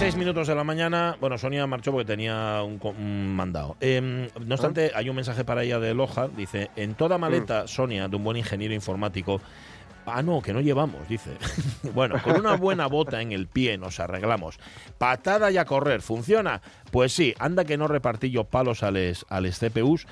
6 minutos de la mañana. Bueno, Sonia marchó porque tenía un, un mandado. Em, no obstante, hay un mensaje para ella de Loja. Dice: En toda maleta, Sonia, de un buen ingeniero informático. Ah, no, que no llevamos, dice. bueno, con una buena bota en el pie nos arreglamos. Patada y a correr, ¿funciona? Pues sí, anda que no repartí yo palos a les, a les CPUs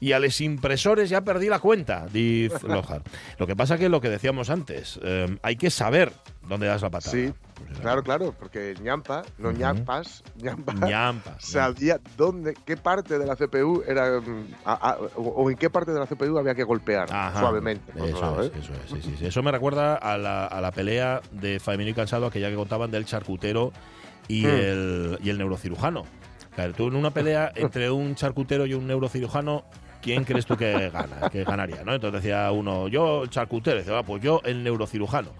y a les impresores ya perdí la cuenta, dice Lojar. Lo que pasa que lo que decíamos antes, em, hay que saber dónde das la patada. Sí, Pues, claro, claro, porque ñampa, no Ujú. ñampas, ñampa, Ñampa. sabía dónde, qué parte de la CPU era, mm, a- a- o, o en qué parte de la CPU había que golpear Ajá. suavemente. por Eso otro lado, es, ¿eh? eso es, sí, sí, sí. Eso me recuerda a la, a la pelea de Faemino y Cansado, aquella que contaban del charcutero y, Mm. el, y el neurocirujano. Claro, tú en una pelea entre un charcutero y un neurocirujano, ¿quién crees tú que gana? Que ganaría, ¿no? Entonces decía uno, yo el charcutero, y dice, "Ah, pues yo el neurocirujano.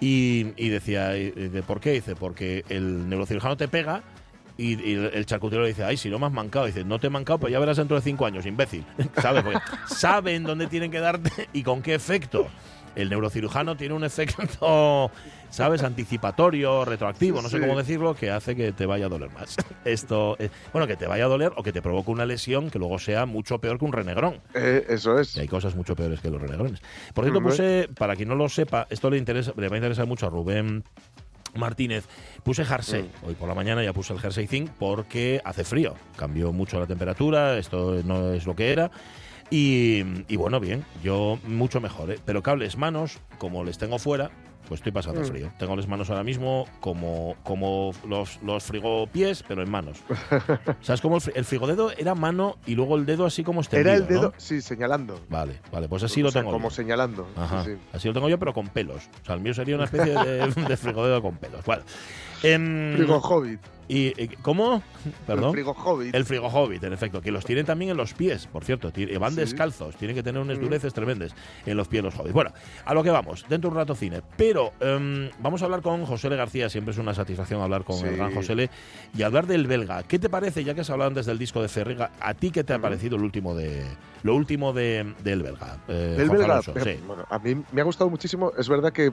Y, y decía, y de, ¿por qué? Dice, porque el neurocirujano te pega y, y el charcutero le dice, ay, si no me has mancado. Dice, no te he mancado, pues ya verás dentro de cinco años, imbécil. ¿Sabes? Porque saben dónde tienen que darte y con qué efecto. El neurocirujano tiene un efecto, ¿sabes? Anticipatorio, retroactivo, no sé Sí. cómo decirlo, que hace que te vaya a doler más. Esto, eh, bueno, que te vaya a doler o que te provoque una lesión que luego sea mucho peor que un renegrón. Eh, eso es. Y hay cosas mucho peores que los renegrones. Por cierto, puse, para quien no lo sepa, esto le, interesa, le va a interesar mucho a Rubén Martínez. Puse jersey. Mm. Hoy por la mañana ya puse el jersey zinc porque hace frío. Cambió mucho la temperatura, esto no es lo que era. Y, y bueno, bien, yo mucho mejor. ¿eh? Pero cables manos, como les tengo fuera, pues estoy pasando Mm. frío. Tengo las manos ahora mismo como, como los, los frigopiés, pero en manos. ¿Sabes cómo el, el frigodedo era mano y luego el dedo así como extendido? Era el dedo, ¿no? sí, señalando. Vale, vale, pues así O lo sea, tengo. Como yo. señalando. Ajá. sí, sí. Así lo tengo yo, pero con pelos. O sea, el mío sería una especie de, de frigodedo con pelos. Bueno. Em, Frigo Hobbit. Y, y- ¿Cómo? Perdón. El Frigo Hobbit. El frigo hobbit, en efecto, que los tienen también en los pies, por cierto, ti- van descalzos, tienen que tener unas Mm. dureces tremendas en los pies los hobbits. Bueno, a lo que vamos, dentro de un rato cine, pero em, vamos a hablar con José L. García, siempre es una satisfacción hablar con Sí. el gran José L. y hablar del belga. ¿Qué te parece, ya que has hablado antes del disco de Ferriga, a ti qué te ha Ujú. parecido el último de lo último de, del belga? Eh, El Jorge belga, eh, sí. bueno, a mí me ha gustado muchísimo. Es verdad que,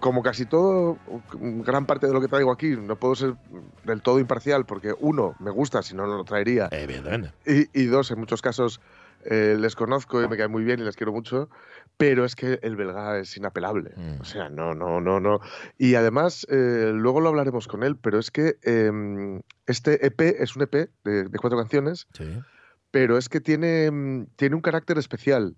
como casi todo, gran parte de lo que traigo aquí, no puedo ser del todo imparcial porque, uno, me gusta, si no, no lo traería. Evidentemente. Y, y dos, en muchos casos eh, les conozco y me caen muy bien y les quiero mucho, pero es que el belga es inapelable. Mm. O sea, no, no, no, no. Y además, eh, luego lo hablaremos con él, pero es que em, este EP es un EP de, de cuatro canciones, Sí. pero es que tiene, mm, tiene un carácter especial,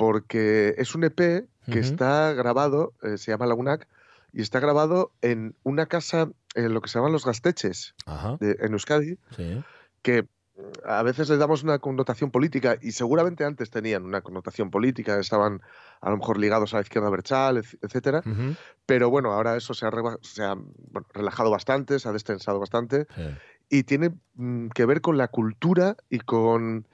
porque es un EP que está grabado, eh, se llama Lagunac, y está grabado en una casa, en lo que se llaman los gasteches, Ajá. de- en Euskadi, Sí. que a veces le damos una connotación política y seguramente antes tenían una connotación política, estaban a lo mejor ligados a la izquierda berchal, etcétera, Ujú. pero bueno, ahora eso se ha, reba- se ha, bueno, relajado bastante, se ha destensado bastante Sí. y tiene mm, que ver con la cultura y con,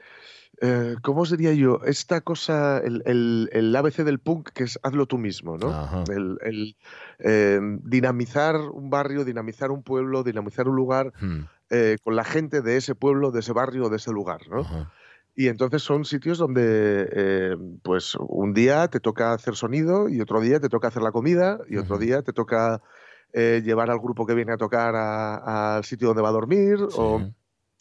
eh, ¿cómo os diría yo? Esta cosa, el, el, el ABC del punk, que es hazlo tú mismo, ¿no? Ajá. El, el, eh, dinamizar un barrio, dinamizar un pueblo, dinamizar un lugar Hmm. eh, con la gente de ese pueblo, de ese barrio, de ese lugar, ¿no? Ajá. Y entonces son sitios donde, eh, pues, un día te toca hacer sonido y otro día te toca hacer la comida y otro día te toca eh, llevar al grupo que viene a tocar al sitio donde va a dormir. O,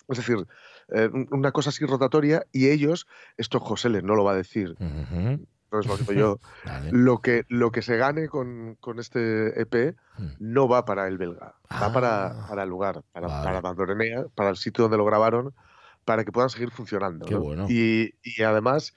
es decir, eh, un- una cosa así rotatoria y ellos, esto José Le no lo va a decir, entonces yo, Vale. lo que, lo que se gane con, con este EP Hmm. no va para el belga, va Ah. para, para el lugar, para, Vale. para para el sitio donde lo grabaron, para que puedan seguir funcionando. Qué ¿no? bueno. Y, y además,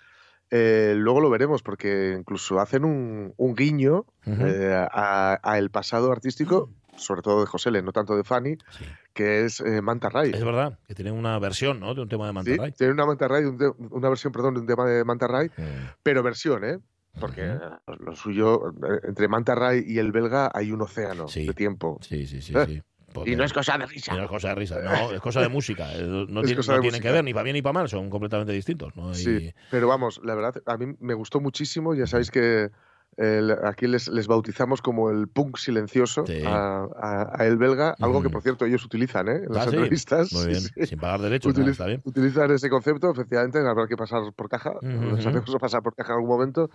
eh, luego lo veremos, porque incluso hacen un, un guiño eh, a, a el pasado artístico, sobre todo de José Le, no tanto de Fanny, Sí. que es eh, Manta Ray. Es verdad, que tienen una versión, ¿no? De un tema de Sí, Mantarray. tiene una Manta Ray, un una versión, perdón, de un tema de Manta Ray, pero versión, ¿eh? Porque lo suyo, eh, entre Manta Ray y el belga hay un océano de tiempo. Sí, sí, sí, Eh. sí. Porque- Y no es cosa de risa. no es cosa de risa, no, es cosa de música. No, tiene- no tienen que ver ni para bien ni para mal, son completamente distintos. ¿no? Y- Sí, pero vamos, la verdad, a mí me gustó muchísimo. Ya sabéis que el- aquí les, les bautizamos como el punk silencioso Sí. a, a- a el belga, algo que Ujú. por cierto ellos utilizan ¿eh? en Ah, las sí. entrevistas. Muy bien, sí. sin pagar derechos, Utiliz- está bien. Utilizan ese concepto, efectivamente, habrá que pasar por caja. Ujú, Nos ujú. hacemos pasar por caja en algún momento.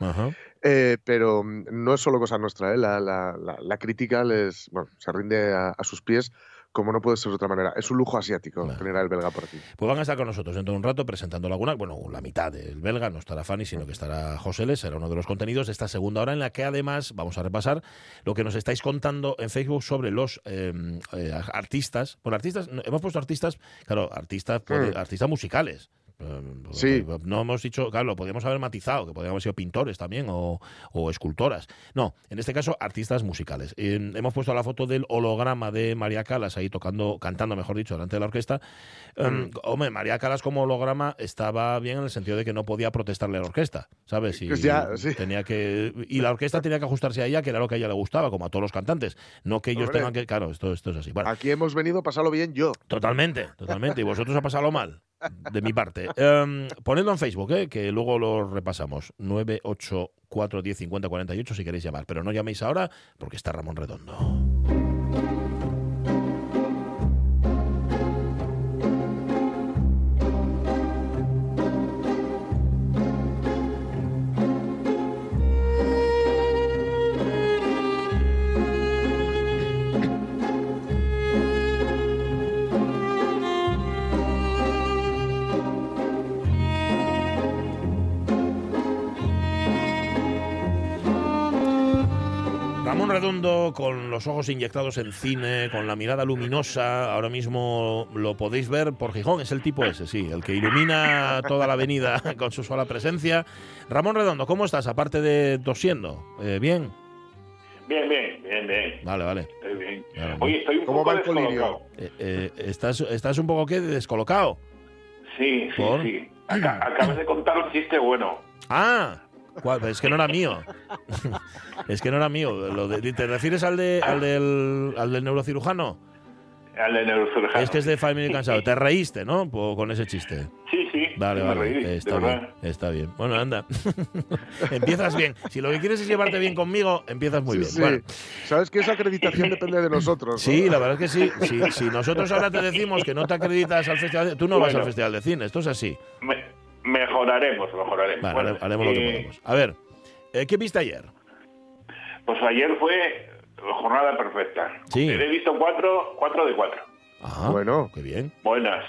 Eh, pero mm, no es solo cosa nuestra, ¿eh? la, la- la- la crítica les, bueno, se rinde a, a sus pies como no puede ser de otra manera. Es un lujo asiático Vale. tener al belga por aquí. Pues van a estar con nosotros dentro de un rato presentando alguna, bueno, la mitad del belga, no estará Fanny, sino que estará José Les, será uno de los contenidos de esta segunda hora en la que además vamos a repasar lo que nos estáis contando en Facebook sobre los eh, eh, artistas. Bueno, artistas, no, hemos puesto artistas, claro, artistas, puede- Hmm. artistas musicales. Eh, Sí. No hemos dicho, claro, lo podríamos haber matizado, que podrían haber sido pintores también o, o escultoras. No, en este caso, artistas musicales. Eh, hemos puesto la foto del holograma de María Calas ahí tocando, cantando, mejor dicho, delante de la orquesta. Eh, Mm. Hombre, María Calas como holograma estaba bien en el sentido de que no podía protestarle a la orquesta, ¿sabes? Y Pues ya, sí. tenía que y la orquesta tenía que ajustarse a ella, que era lo que a ella le gustaba, como a todos los cantantes, no que ellos Hombre. tengan que, claro, esto, esto es así. Bueno, Aquí hemos venido a pasarlo bien yo. Totalmente, totalmente. Y vosotros a pasarlo mal, de mi parte. Em, ponedlo en Facebook, ¿eh? que luego lo repasamos. 984 10 50 48 si queréis llamar. Pero no llaméis ahora porque está Ramón Redondo. Redondo con los ojos inyectados en cine, con la mirada luminosa, ahora mismo lo podéis ver por Gijón, es el tipo ese, sí, el que ilumina toda la avenida con su sola presencia. Ramón Redondo, ¿cómo estás? Aparte de tosiendo, Eh, ¿bien? Bien, bien, bien, bien. Vale, vale. Estoy bien. Claro. Oye, estoy un ¿Cómo poco va el descolocado. Eh, eh, ¿estás, ¿Estás un poco qué? ¿Descolocado? Sí, sí, ¿Por? sí. Aca- acabas de contar un chiste bueno. Ah, ¿cuál? es que no era mío. es que no era mío. Lo de- ¿Te refieres al, de, al, del, al del neurocirujano? Al de neurocirujano. Es que es de Family Cansado. Te reíste, ¿no? Con ese chiste. Sí, sí. Vale, vale. reí, está bien, está bien. Bueno, anda. empiezas bien. Si lo que quieres es llevarte bien conmigo, empiezas muy Sí, bien. sí. Bueno, Sabes que esa acreditación depende de nosotros. ¿no? sí, la verdad es que sí. Si, si nosotros ahora te decimos que no te acreditas al festival, de- tú no vas al festival de cine. Esto es así. Me- mejoraremos, mejoraremos. Vale, Bueno, haremos lo que eh, podemos. A ver, eh, ¿qué viste ayer? Pues ayer fue jornada perfecta. Sí. He visto cuatro, cuatro de cuatro. Ah, Bueno. qué bien. Buenas.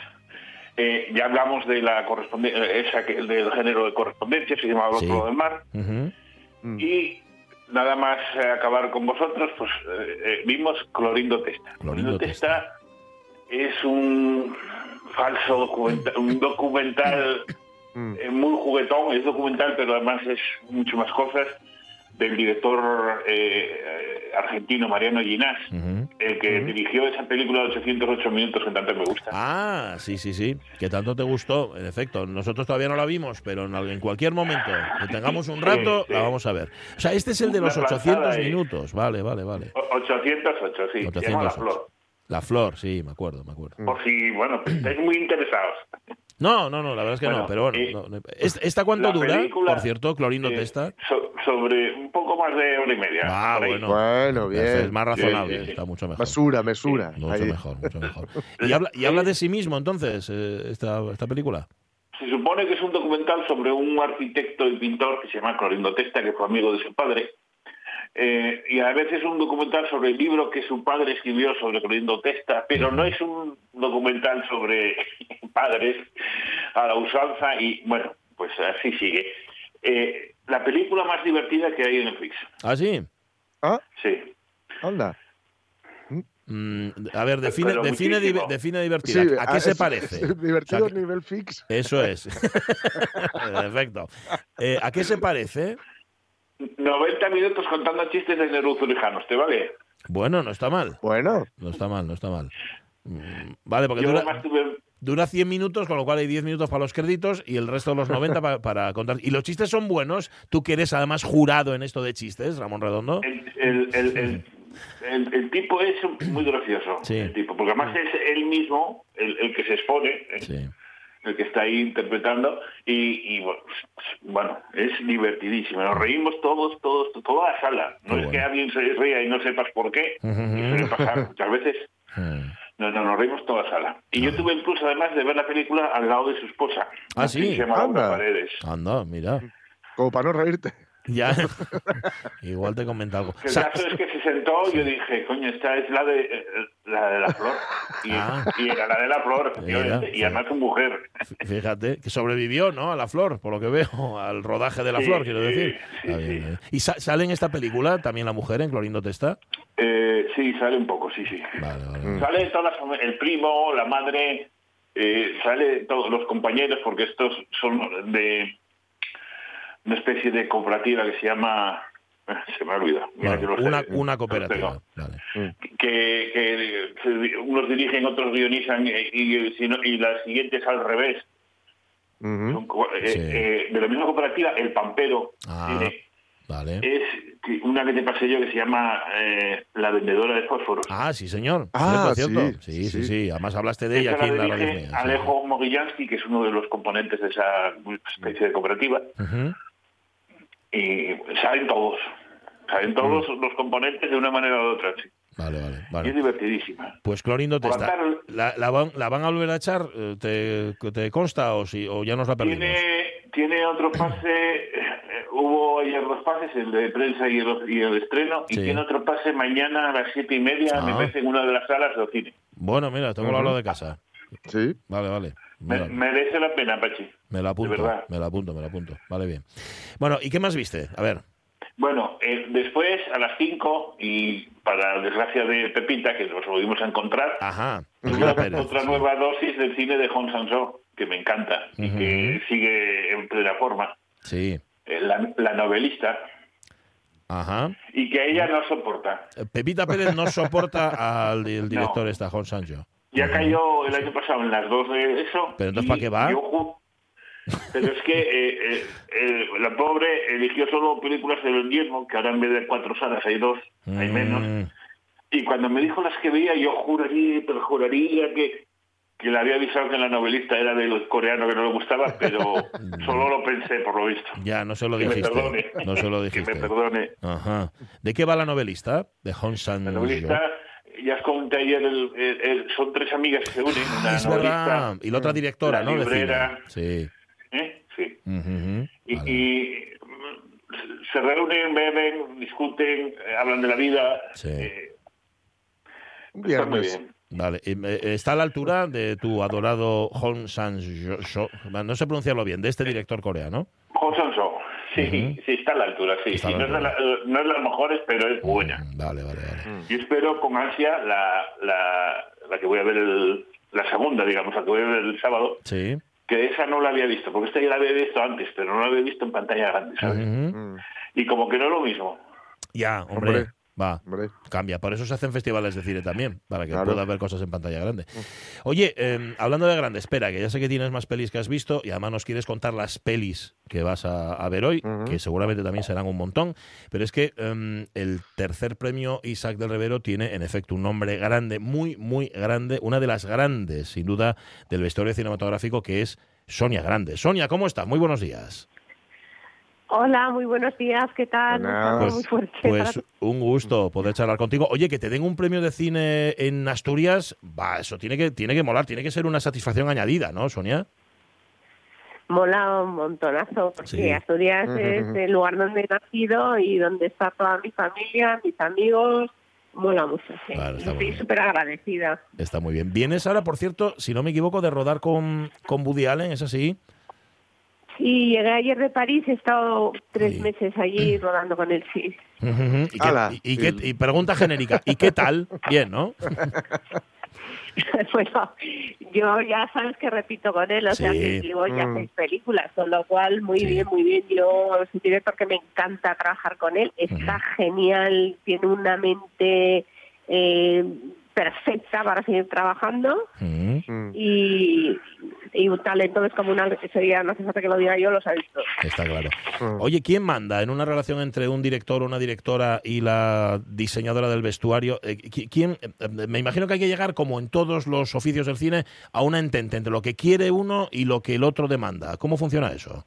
Eh, ya hablamos de la correspondencia, esa que- del género de correspondencia, se llamaba Sí. Otro del Mar. Mm. Y nada más eh, acabar con vosotros, pues eh, eh, vimos Clorindo Testa. Clorindo Testa es un falso documental, un documental Mm. eh, muy juguetón, es documental, pero además es mucho más cosas, del director eh, argentino Mariano Ginás, el que dirigió esa película de 808 minutos que tanto me gusta. Ah, sí, sí, sí. Que tanto te gustó, en efecto. Nosotros todavía no la vimos, pero en, al- en cualquier momento que tengamos un Sí, rato, sí. la vamos a ver. O sea, este es el de los Una 800 plantada ahí. minutos. Vale, vale, vale. O- 808, sí, se llama La 808. Flor. La flor, sí, me acuerdo, me acuerdo. Por si, bueno, estáis muy interesados. No, no, no, la verdad es que no, pero bueno. y no, no. ¿Est- ¿Esta cuánto dura? película, Por cierto, Clorindo Eh, Testa. so- sobre un poco más de hora y media. Ah, bueno. Bueno, bien. Es más razonable, sí, sí. está mucho mejor. Mesura, mesura. Mucho Ahí. mejor, mucho mejor. ¿Y habla, y habla de sí mismo entonces, eh, esta, esta película? Se supone que es un documental sobre un arquitecto y pintor que se llama Clorindo Testa, que fue amigo de su padre. Eh, y a veces es un documental sobre el libro que su padre escribió sobre Clorindo Testa, pero no es un documental sobre padres a la usanza y bueno, pues así sigue. Eh, la película más divertida que hay en Netflix. ¿Ah, sí? Ah, Sí. anda. Mm, a ver, define, define, define divertida. Sí, ¿A qué se es- parece? divertido O sea, nivel fix. Eso es. Perfecto. Eh, ¿A qué se parece? 90 minutos contando chistes de neurocirurgianos, ¿te vale? Bueno, no está mal. Bueno, No está mal, no está mal. Mm, Vale, porque Yo dura, tuve... dura 100 minutos, con lo cual hay 10 minutos para los créditos y el resto de los 90 pa- para contar. ¿Y los chistes son buenos? ¿Tú que eres además jurado en esto de chistes, Ramón Redondo? El, el- el- el- el, el tipo es muy gracioso, Sí. el tipo, porque además es él mismo el, el que se expone, eh, Sí. El que está ahí interpretando, y, y, bueno, es divertidísimo. Nos reímos todos, todos, toda la sala. No es que alguien se ría y no sepas por qué, y suele pasar muchas veces. No, no, nos reímos toda la sala. Y yo tuve incluso, además de ver la película, al lado de su esposa. Ah, sí. Se llama Anda. Paredes. Anda, mira. Como para no reírte. Ya. Igual te comenta algo. El Sa- caso es que se sentó y yo dije, coño, esta es la de eh, la, de la flor. Y, Ah. y era la de la flor, Mira, y además su mujer. Fíjate, que sobrevivió, ¿no? A la flor, por lo que veo, al rodaje de la Sí, flor, quiero decir. sí, Está bien, sí. bien. ¿Y sa- sale en esta película también la mujer en Clorindo Testa? Eh, sí, sale un poco, sí, sí. Vale, vale. Sale toda la fami- el primo, la madre, eh, sale todos los compañeros, porque estos son de una especie de cooperativa que se llama... Se me ha olvidado. Mira Vale, que lo sé. una, cooperativa. Vale. que, unos dirigen, otros guionizan eh, y, no- y las siguientes al revés. Son eh, Sí. eh, de la misma cooperativa, el Pampero Ah, tiene- vale. es una que te pasé yo que se llama eh, La Vendedora de Fósforos. Ah, sí, señor. Ah, sí, Sí, sí, sí. sí. Además hablaste de ella aquí en la la radio. Alejo Mogillansky, que es uno de los componentes de esa especie de cooperativa, Ujú. Y salen todos. Salen todos Mm. los componentes de una manera u otra. sí. Vale, vale. Y es divertidísima. Pues Clorindo Testa. tarde- ¿La, la van, ¿La van a volver a echar? Eh, ¿Te, te consta o, si, o ya nos la perdimos? Tiene, tiene otro pase, eh, hubo ayer dos pases, el de prensa y el, y el estreno, y tiene otro pase mañana a las siete y media, me Ah. parece, en una de las salas del cine. Bueno, mira, tengo la Ujú. hora de casa. Sí. Vale, vale. Me- merece la pena, Pachi. me la apunto, de verdad. me la apunto, me la apunto. Vale, bien. Bueno, ¿y qué más viste? A ver. Bueno, eh, después a las cinco, y para desgracia de Pepita, que nos volvimos a encontrar, Ajá. otra, Pepita Pérez. otra nueva dosis del cine de Hong Sanso, que me encanta y que sigue en plena forma. Sí. Eh, la, la novelista, Ajá. y que ella no soporta. Pepita Pérez no soporta al el director No. esta, Juan Sancho. Ya cayó el año pasado en las dos de eso. Pero entonces, ¿para qué va? yo Pero es que eh, eh, eh, la pobre eligió solo películas del invierno, que ahora en vez de cuatro salas hay dos, hay menos. Mm, Y cuando me dijo las que veía, yo juraría, pero juraría que, que le había avisado que la novelista era del coreano que no le gustaba, pero solo lo pensé, por lo visto. Ya, no se lo Que me dijiste. perdone. No se lo Que dijiste. me perdone. Ajá. ¿De qué va la novelista? De Hong San La novelista, ya os comenté ayer, el- el- el- son tres amigas que se unen. Una es verdad. Y la otra directora, la ¿no? Librera. Sí. ¿eh? Sí. Y, Vale. y, se reúnen, beben, discuten, eh, hablan de la vida. Sí. eh, está muy bien. Vale, eh, está a la altura de tu adorado Hong San Jo- No sé pronunciarlo bien, de este director coreano. Hong Sang-soo, sí, Ujú. sí, está a la altura, sí. Sí, la no, es de altura. la- no es de las mejores, pero es buena. Mm, Vale, vale, vale. Yo espero con ansia la, la, la que voy a ver, el- la segunda, digamos, la que voy a ver el sábado, Sí. que esa no la había visto, porque esta ya la había visto antes, pero no la había visto en pantalla grande, ¿sabes? Mm, Y como que no es lo mismo. Ya, hombre. Hombre. Va, Hombre. cambia. Por eso se hacen festivales de cine también, para que Claro. pueda ver cosas en pantalla grande. Oye, eh, hablando de grande, espera, que ya sé que tienes más pelis que has visto y además nos quieres contar las pelis que vas a, a ver hoy, que seguramente también serán un montón, pero es que em, el tercer premio Isaac del Rivero tiene en efecto un nombre grande, muy, muy grande, una de las grandes, sin duda, del vestuario cinematográfico, que es Sonia Grande. Sonia, ¿cómo estás? Muy buenos días. Hola, muy buenos días, ¿qué tal? Pues, muy fuerte pues para todos. un gusto poder charlar contigo. Oye, que te den un premio de cine en Asturias, va, eso tiene que, tiene que molar, tiene que ser una satisfacción añadida, ¿no, Sonia? Mola un montonazo, porque Sí. Asturias es el lugar donde he nacido y donde está toda mi familia, mis amigos. Mola mucho, sí. Claro, Estoy súper agradecida. Está muy bien. Vienes ahora, por cierto, si no me equivoco, de rodar con, con Woody Allen, ¿es así? Sí, llegué ayer de París, he estado tres Sí. meses allí rodando con él, sí. ¿Y, qué- Ala. y- y qué- y pregunta genérica, ¿y qué tal? Bien, ¿no? bueno, yo ya sabes que repito con él, o sea Sí. que llevo ya Mm. seis películas, con lo cual muy Sí. bien, muy bien. Yo es un director que me encanta trabajar con él, está genial, tiene una mente eh, perfecta para seguir trabajando mm. y, y un talento descomunal que sería, no hace falta que lo diga yo, los ha visto. Está claro. Mm. Oye, ¿quién manda en una relación entre un director o una directora y la diseñadora del vestuario? Eh, qui- ¿Quién? eh, Me imagino que hay que llegar, como en todos los oficios del cine, a una entente entre lo que quiere uno y lo que el otro demanda. ¿Cómo funciona eso?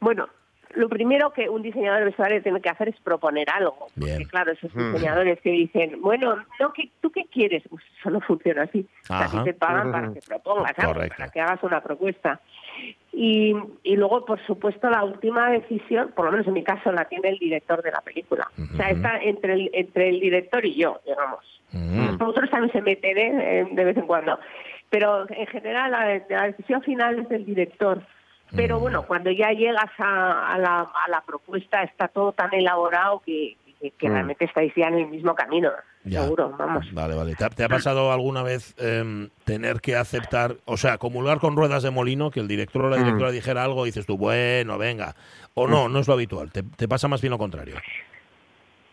Bueno, lo primero que un diseñador de vestuario tiene que hacer es proponer algo. Bien. Porque claro, esos Mm. diseñadores que dicen, bueno, no, ¿qué, ¿tú qué quieres? Pues eso no funciona así. O sea, Ajá. a ti te pagan para que propongas algo, Correcto. para que hagas una propuesta. Y, y luego, por supuesto, la última decisión, por lo menos en mi caso, la tiene el director de la película. O sea, está entre el, entre el director y yo, digamos. Mm. Otros también se meten. Eh, de vez en cuando. Pero en general la, la decisión final es del director. Pero Mm. bueno, cuando ya llegas a, a la, a la propuesta está todo tan elaborado que, que, que Mm. realmente estáis ya en el mismo camino. Ya. Seguro, vamos. Vale, vale. ¿Te ha, te ha pasado alguna vez em, tener que aceptar, o sea, comulgar con ruedas de molino, que el director o la Mm. directora dijera algo y dices tú, bueno, venga? O no, no es lo habitual. Te, te pasa más bien lo contrario.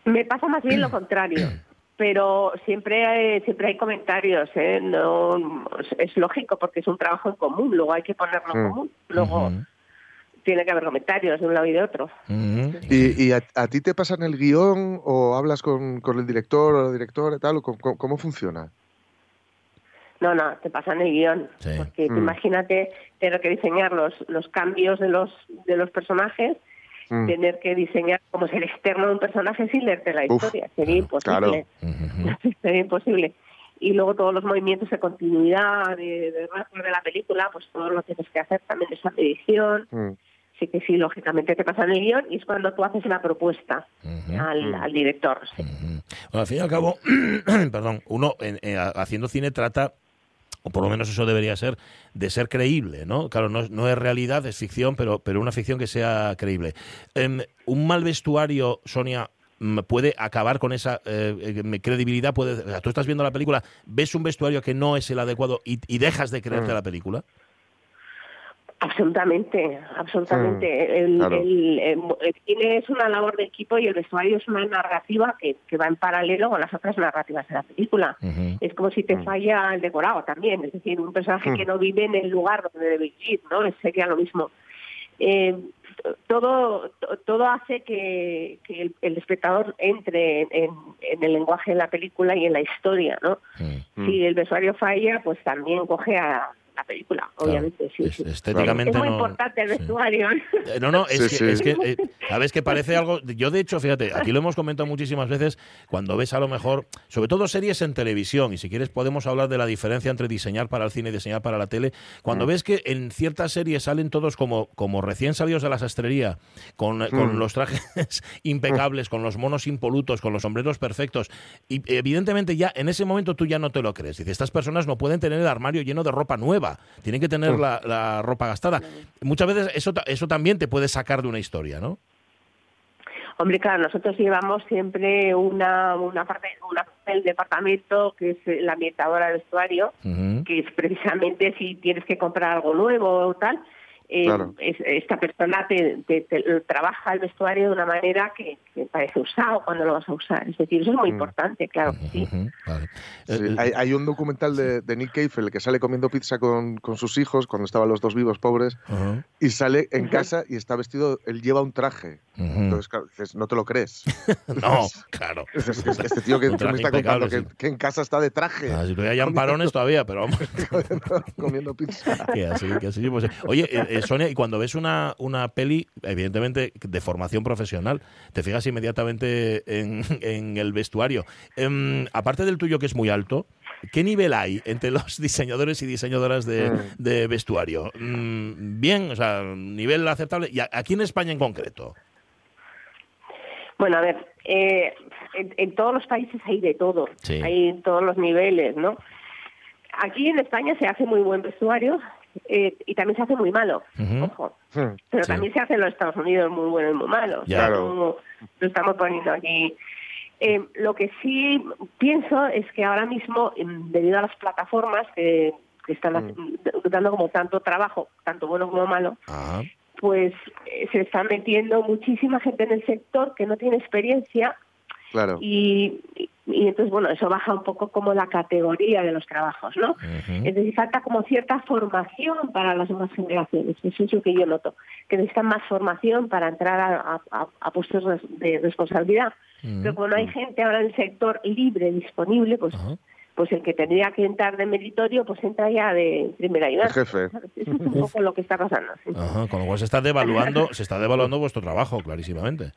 Me pasa más bien lo contrario. Pero siempre hay, siempre hay comentarios, ¿eh? No, es lógico porque es un trabajo en común, luego hay que ponerlo en Mm. común. Luego tiene que haber comentarios de un lado y de otro. ¿Y, y a, a ti te pasan el guion o hablas con, con el director o la directora y tal? ¿O cómo, cómo- cómo funciona? No, no, te pasan el guion. Sí. Porque Mm. imagínate tener que diseñar los, los cambios de los, de los personajes, Mm. tener que diseñar como es el externo de un personaje sin leerte la Uf, historia. Sería imposible. Ujú. Sería imposible. Y luego todos los movimientos de continuidad de, de de la película, pues todo lo tienes que hacer también esa medición. Mm. Sí que sí, lógicamente te pasan el guion y es cuando tú haces la propuesta al, Mm. al director. sí. Bueno, al fin y al cabo, perdón, uno en- en- haciendo cine trata, o por lo menos eso debería ser, de ser creíble, ¿no? Claro, no, es- no es realidad, es ficción, pero, pero una ficción que sea creíble. Em, un mal vestuario, Sonia, puede acabar con esa eh, eh, credibilidad. Puede, o sea, tú estás viendo la película, ves un vestuario que no es el adecuado y, y dejas de creerte Mm. la película. Absolutamente, absolutamente. el, claro. el- el- el cine es una labor de equipo y el vestuario es una narrativa que, que va en paralelo con las otras narrativas de la película. Es como si te Mm. falla el decorado también, es decir, un personaje Mm. que no vive en el lugar donde debe vivir, ¿no? Sería lo mismo. Eh, todo, to- todo hace que, que el, el espectador entre en, en el lenguaje de la película y en la historia, ¿no? Mm. Si el vestuario falla, pues también coge a la película, Claro. obviamente. Sí, Es- sí. estéticamente Es muy no- importante el vestuario. Eh, No, no, es Sí, que, sí. es que eh, sabes que parece algo. Yo, de hecho, fíjate, aquí lo hemos comentado muchísimas veces, cuando ves a lo mejor, sobre todo series en televisión, y si quieres podemos hablar de la diferencia entre diseñar para el cine y diseñar para la tele, cuando Mm. ves que en ciertas series salen todos como, como recién salidos de la sastrería, con, con Mm. los trajes impecables, con los monos impolutos, con los sombreros perfectos, y evidentemente ya en ese momento tú ya no te lo crees. Dices, estas personas no pueden tener el armario lleno de ropa nueva, tienen que tener la, la ropa gastada. Muchas veces eso, eso también te puede sacar de una historia, ¿no? Hombre, claro, nosotros llevamos siempre una, una parte, una del departamento que es la ambientadora del vestuario, que es precisamente si tienes que comprar algo nuevo o tal, eh, Claro. es- esta persona te, te- te trabaja el vestuario de una manera que, que parece usado cuando lo vas a usar. Es decir, eso es muy Mm. importante, claro que sí. Vale. Sí, Eh, hay, hay un documental de, de Nick Cave, el que sale comiendo pizza con, con sus hijos cuando estaban los dos vivos pobres, y sale en casa y está vestido, él lleva un traje. Entonces, claro, dices, no te lo crees. no, claro. "Este- este tío que, me está contando impecable, que, que en casa está de traje, Ah, si todavía hay amparones todavía, pero vamos. comiendo pizza. que así, que así, pues, oye, eh, eh, Sonia, y cuando ves una, una peli, evidentemente de formación profesional, te fijas inmediatamente en, en el vestuario. Em, aparte del tuyo, que es muy alto, ¿qué nivel hay entre los diseñadores y diseñadoras de, Mm. de vestuario? Mm, bien, o sea, nivel aceptable. ¿Y aquí en España en concreto? Bueno, a ver, eh, en, en todos los países hay de todo, Sí. hay en todos los niveles, ¿no? Aquí en España se hace muy buen vestuario eh, y también se hace muy malo, ojo. Pero Sí. también se hace en los Estados Unidos muy bueno y muy malo. O sea, Claro. no- lo estamos poniendo aquí. Eh, lo que sí pienso es que ahora mismo, em, debido a las plataformas que, que están Mm. dando como tanto trabajo, tanto bueno como malo, Ah, pues eh, se está metiendo muchísima gente en el sector que no tiene experiencia Claro. y, y entonces, bueno, eso baja un poco como la categoría de los trabajos, ¿no? Es decir, falta como cierta formación para las nuevas generaciones, eso es lo que yo noto, que necesitan más formación para entrar a, a- a puestos de responsabilidad. Pero como no hay gente ahora en el sector libre, disponible, pues. Pues el que tendría que entrar de meritorio, pues entra ya de primera ayuda. jefe. Eso es un poco lo que está pasando. sí. Ajá, con lo cual se está devaluando, se está devaluando vuestro trabajo, clarísimamente.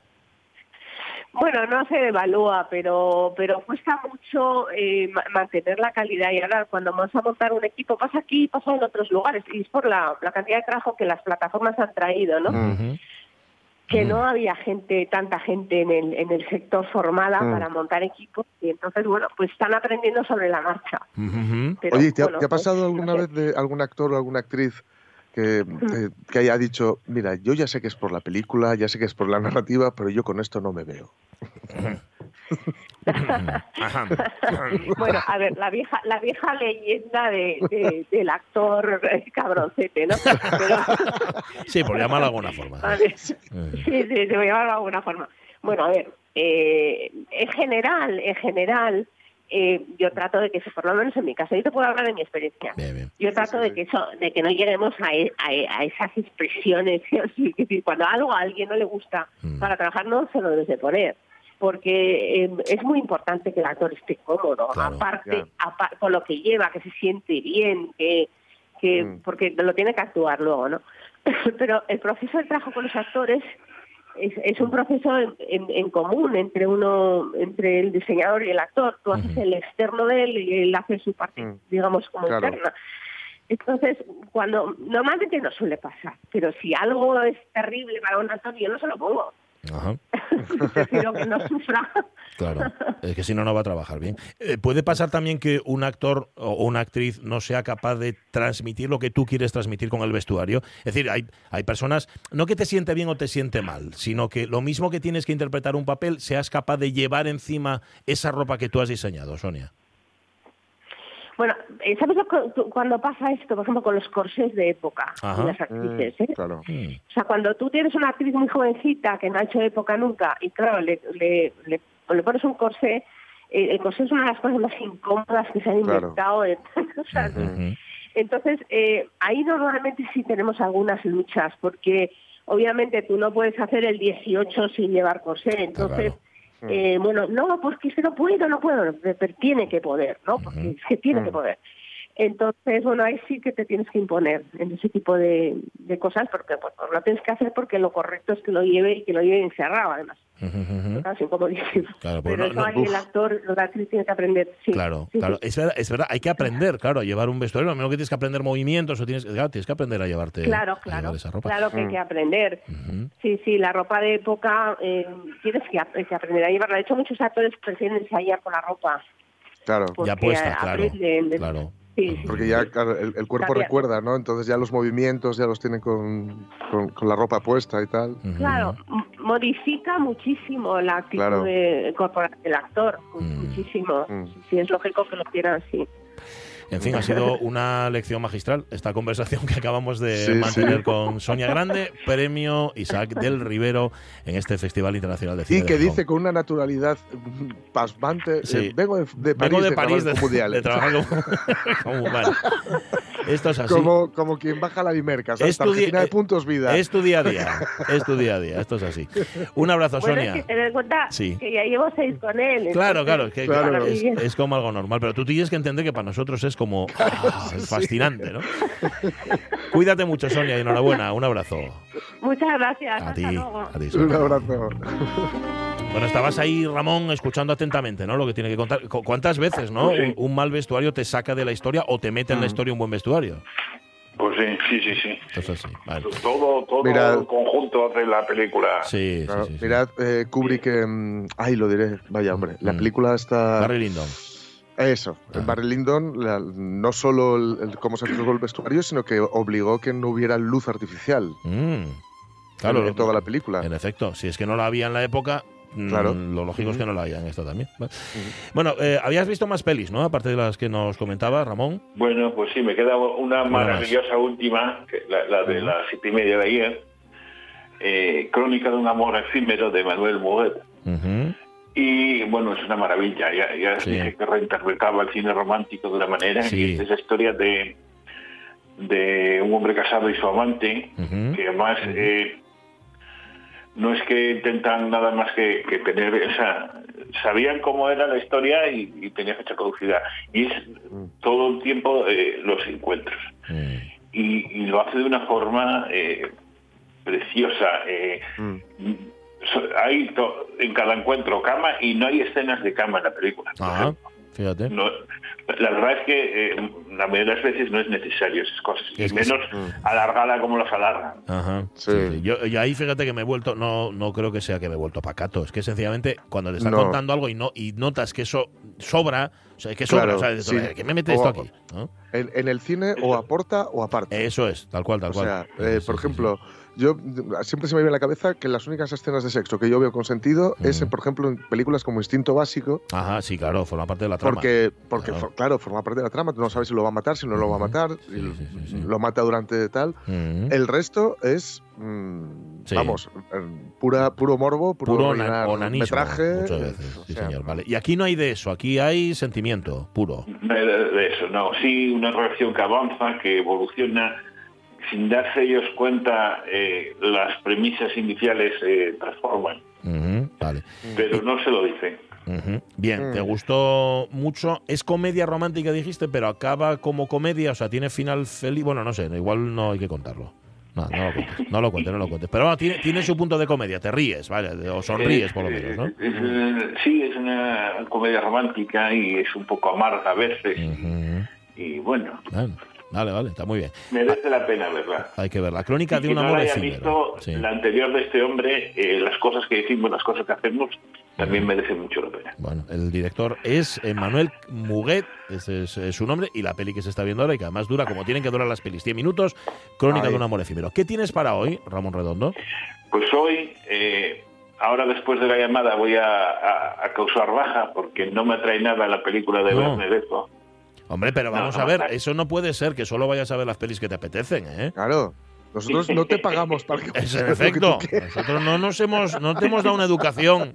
Bueno, no se devalúa, pero pero cuesta mucho eh, ma- mantener la calidad. Y ahora, cuando vamos a montar un equipo, pasa aquí, pasa en otros lugares. Y es por la, la cantidad de trabajo que las plataformas han traído, ¿no? Ujú. Que Mm. no había gente, tanta gente en el, en el sector formada Mm. para montar equipos. Y entonces, bueno, pues están aprendiendo sobre la marcha. Pero, Oye, ¿te ha, bueno, te ha pues, pasado alguna vez de algún actor o alguna actriz que, que, que haya dicho, mira, yo ya sé que es por la película, ya sé que es por la narrativa, pero yo con esto no me veo? Bueno, a ver, la vieja, la vieja leyenda de, de- del actor cabroncete, ¿no? Pero, Sí, por llamarlo de alguna forma. vale, sí, sí, se voy a llamarlo de alguna forma. Bueno, a ver, eh, en general, en general, eh, yo trato de que, eso, por lo menos en mi caso, yo te puedo hablar de mi experiencia. Bien, bien. Yo trato de que eso, de que no lleguemos a, e- a e- a esas expresiones. así, que si cuando algo a alguien no le gusta Mm. para trabajar, no se lo debes de poner. Porque eh, es muy importante que el actor esté cómodo, Claro. aparte, con lo que lleva, que se siente bien, que, que Mm. porque lo tiene que actuar luego, ¿no? Pero el proceso de trabajo con los actores es, es un proceso en, en- en común entre uno, entre el diseñador y el actor. Tú haces el externo de él y él hace su parte, Mm. digamos, como Claro. interna. Entonces, cuando normalmente no suele pasar, pero si algo es terrible para un actor, yo no se lo pongo. Ajá. Prefiero que no sufra. Claro, es que si no, no va a trabajar bien. Eh, ¿Puede pasar también que un actor o una actriz no sea capaz de transmitir lo que tú quieres transmitir con el vestuario? Es decir, hay, hay personas, no que te siente bien o te siente mal, sino que lo mismo que tienes que interpretar un papel, seas capaz de llevar encima esa ropa que tú has diseñado, Sonia. Bueno, eh, ¿sabes lo cuando pasa esto, por ejemplo, con los corsés de época Ajá. de las actrices? ¿eh? Claro. Mm, O sea, cuando tú tienes una actriz muy jovencita que no ha hecho época nunca y claro, le, le, le, le pones un corsé, eh, el corsé es una de las cosas más incómodas que se han Claro. inventado. en- o sea. Entonces, eh, ahí normalmente sí tenemos algunas luchas, porque obviamente tú no puedes hacer el 18 sin llevar corsé. Entonces, claro. Eh, bueno, no, porque es que no puedo, no puedo, pero tiene que poder, ¿no? Porque es que tiene que Mm. poder. Entonces, bueno, ahí sí que te tienes que imponer en ese tipo de, de cosas, porque pues, lo tienes que hacer porque lo correcto es que lo lleve y que lo lleve encerrado, además. Casi incomodísimo. Claro, Pero no- eso no- ahí el actor, la actriz tiene que aprender. Sí, Claro, sí, claro. sí. Es verdad, es verdad, hay que aprender, claro, a llevar un vestuario. Lo menos que tienes que aprender movimientos o tienes, claro, tienes que aprender a llevarte Claro, a claro, llevar esa ropa. claro que hay Mm. que aprender. Ujú. Sí, sí, la ropa de época eh, tienes que, ap- que aprender a llevarla. De hecho, muchos actores prefieren ensayar con la ropa. Claro. Ya puesta, claro. aprenden. Claro. Sí, sí. Porque ya claro, el, el cuerpo Cambia. recuerda, ¿no? Entonces ya los movimientos ya los tienen con, con, con la ropa puesta y tal. Claro, modifica muchísimo la actitud Claro. de- corporal del actor, Mm. muchísimo. Mm. Sí, sí, es lógico que lo quieran así. En fin, ha sido una lección magistral esta conversación que acabamos de Sí, mantener sí. con Sonia Grande, premio Isaac del Rivero en este Festival Internacional de Cine. Y que de dice con una naturalidad pasmante, Sí. eh, vengo de, de París, Vengo de de París de, Allen. de trabajar como, como humano. Esto es así. Como, como quien baja la Dimerca, ¿sabes? Es tu di- Tarjetina de eh, puntos vida. Es tu día a día, es tu día a día, esto es así. Un abrazo, Bueno, Sonia. es que tener en cuenta Sí. que ya llevo seis con él. Claro, claro, es que Claro. es, es como algo normal, pero tú tienes que entender que para nosotros es como ah, es fascinante, ¿no? Cuídate mucho, Sonia, y enhorabuena, un abrazo. Muchas gracias. A hasta ti, luego. a ti, Un abrazo. Bueno, estabas ahí, Ramón, escuchando atentamente, ¿no? Lo que tiene que contar. Cu- ¿Cuántas veces, no? Un, un mal vestuario te saca de la historia o te mete en la historia un buen vestuario. Pues sí, sí, sí, sí. Esto es así. Vale. Todo, todo el conjunto hace la película. Sí, sí, Claro, sí, sí. Mirad, eh, Kubrick, em, ay, lo diré, vaya hombre, la Mm. película está... Barry Lyndon. Eso, Ah. Barry Lyndon la- no solo el, el cómo se arregló el vestuario, sino que obligó que no hubiera luz artificial Mm. Claro, en, toda la película. En efecto, si es que no la había en la época, mm, Claro. lo lógico es que no la haya en esta también. Vale. Bueno, eh, habías visto más pelis, ¿no? Aparte de las que nos comentaba Ramón. Bueno, pues sí, me queda una más. maravillosa última, que la, la de las siete y media de ayer, eh, Crónica de un amor efímero de Manuel Muguet. Y bueno, es una maravilla. Ya, ya Sí. dije que reinterpretaba el cine romántico de una manera. Sí. Y esta es la historia de, de un hombre casado y su amante, que además eh, no es que intentan nada más que, que tener esa. Sabían cómo era la historia y, y tenía fecha caducidad. Y es todo el tiempo eh, los encuentros. Mm. Y, y lo hace de una forma eh, preciosa. eh, Mm. hay to- en cada encuentro cama y no hay escenas de cama en la película. ejemplo. fíjate. No, la verdad es que eh, la mayoría de las veces no es necesario esas cosas, y Es que menos alargada como las alargan. Ajá. Sí. sí, sí. Yo, yo ahí fíjate que me he vuelto, no, no creo que sea que me he vuelto pacato, es que sencillamente cuando te están No. contando algo y no y notas que eso sobra, o sea, que sobra, Claro, o sea, sí. "Eh, ¿qué me mete O- esto aquí? ¿No? En, en el cine o aporta o aparte. Eso es, tal cual, tal O cual. sea, Sí, eh, sí, por sí, ejemplo, yo mm, siempre se me viene a la cabeza que las únicas escenas de sexo que yo veo con sentido es, Ujú. por ejemplo, en películas como Instinto Básico. Ajá, sí, claro, forma parte de la trama. porque, porque Claro. for- claro, forma parte de la trama, tú no sabes si lo va a matar, si no lo va a matar, Sí, y sí, sí, sí. lo mata durante tal. El resto es, mm, Sí. vamos, eh, pura, puro morbo, puro, Puro onanismo, metraje. muchas eh, veces. o Sí, sea, señor, vale. Y aquí no hay de eso, aquí hay sentimiento puro. No hay De, de eso, no. Sí, una relación que avanza, que evoluciona, sin darse ellos cuenta, eh, las premisas iniciales se transforman, Ujú, Vale. pero no se lo dicen. Bien, Mm. te gustó mucho. Es comedia romántica, dijiste, pero acaba como comedia, o sea, tiene final feliz. Bueno, no sé, igual no hay que contarlo. No, no lo cuentes, no lo cuentes, no lo cuentes. Pero bueno, tiene, tiene su punto de comedia, te ríes, ¿vale? O sonríes por lo menos, ¿no? Eh, es, eh, sí, es una comedia romántica y es un poco amarga a veces. Y bueno, Bueno, vale, vale, está muy bien. merece la pena verla. Hay que ver. La crónica Y de un no amor efímero. visto, Sí. la anterior de este hombre, eh, las cosas que decimos, las cosas que hacemos, también merece mucho la pena. Bueno, el director es Manuel Muguet, ese es, eh, su nombre, y la peli que se está viendo ahora y que además dura como tienen que durar las pelis, 10 minutos, Crónica Ay. de un amor efímero. ¿Qué tienes para hoy, Ramón Redondo? Pues hoy, eh, ahora después de la llamada, voy a, a- a causar baja porque no me atrae nada la película de No. Verne Deco. Hombre, pero No, vamos no, a ver, no. eso no puede ser que solo vayas a ver las pelis que te apetecen, ¿eh? Claro, nosotros no te pagamos para que Es, en que efecto, nosotros no nos hemos, no te hemos dado una educación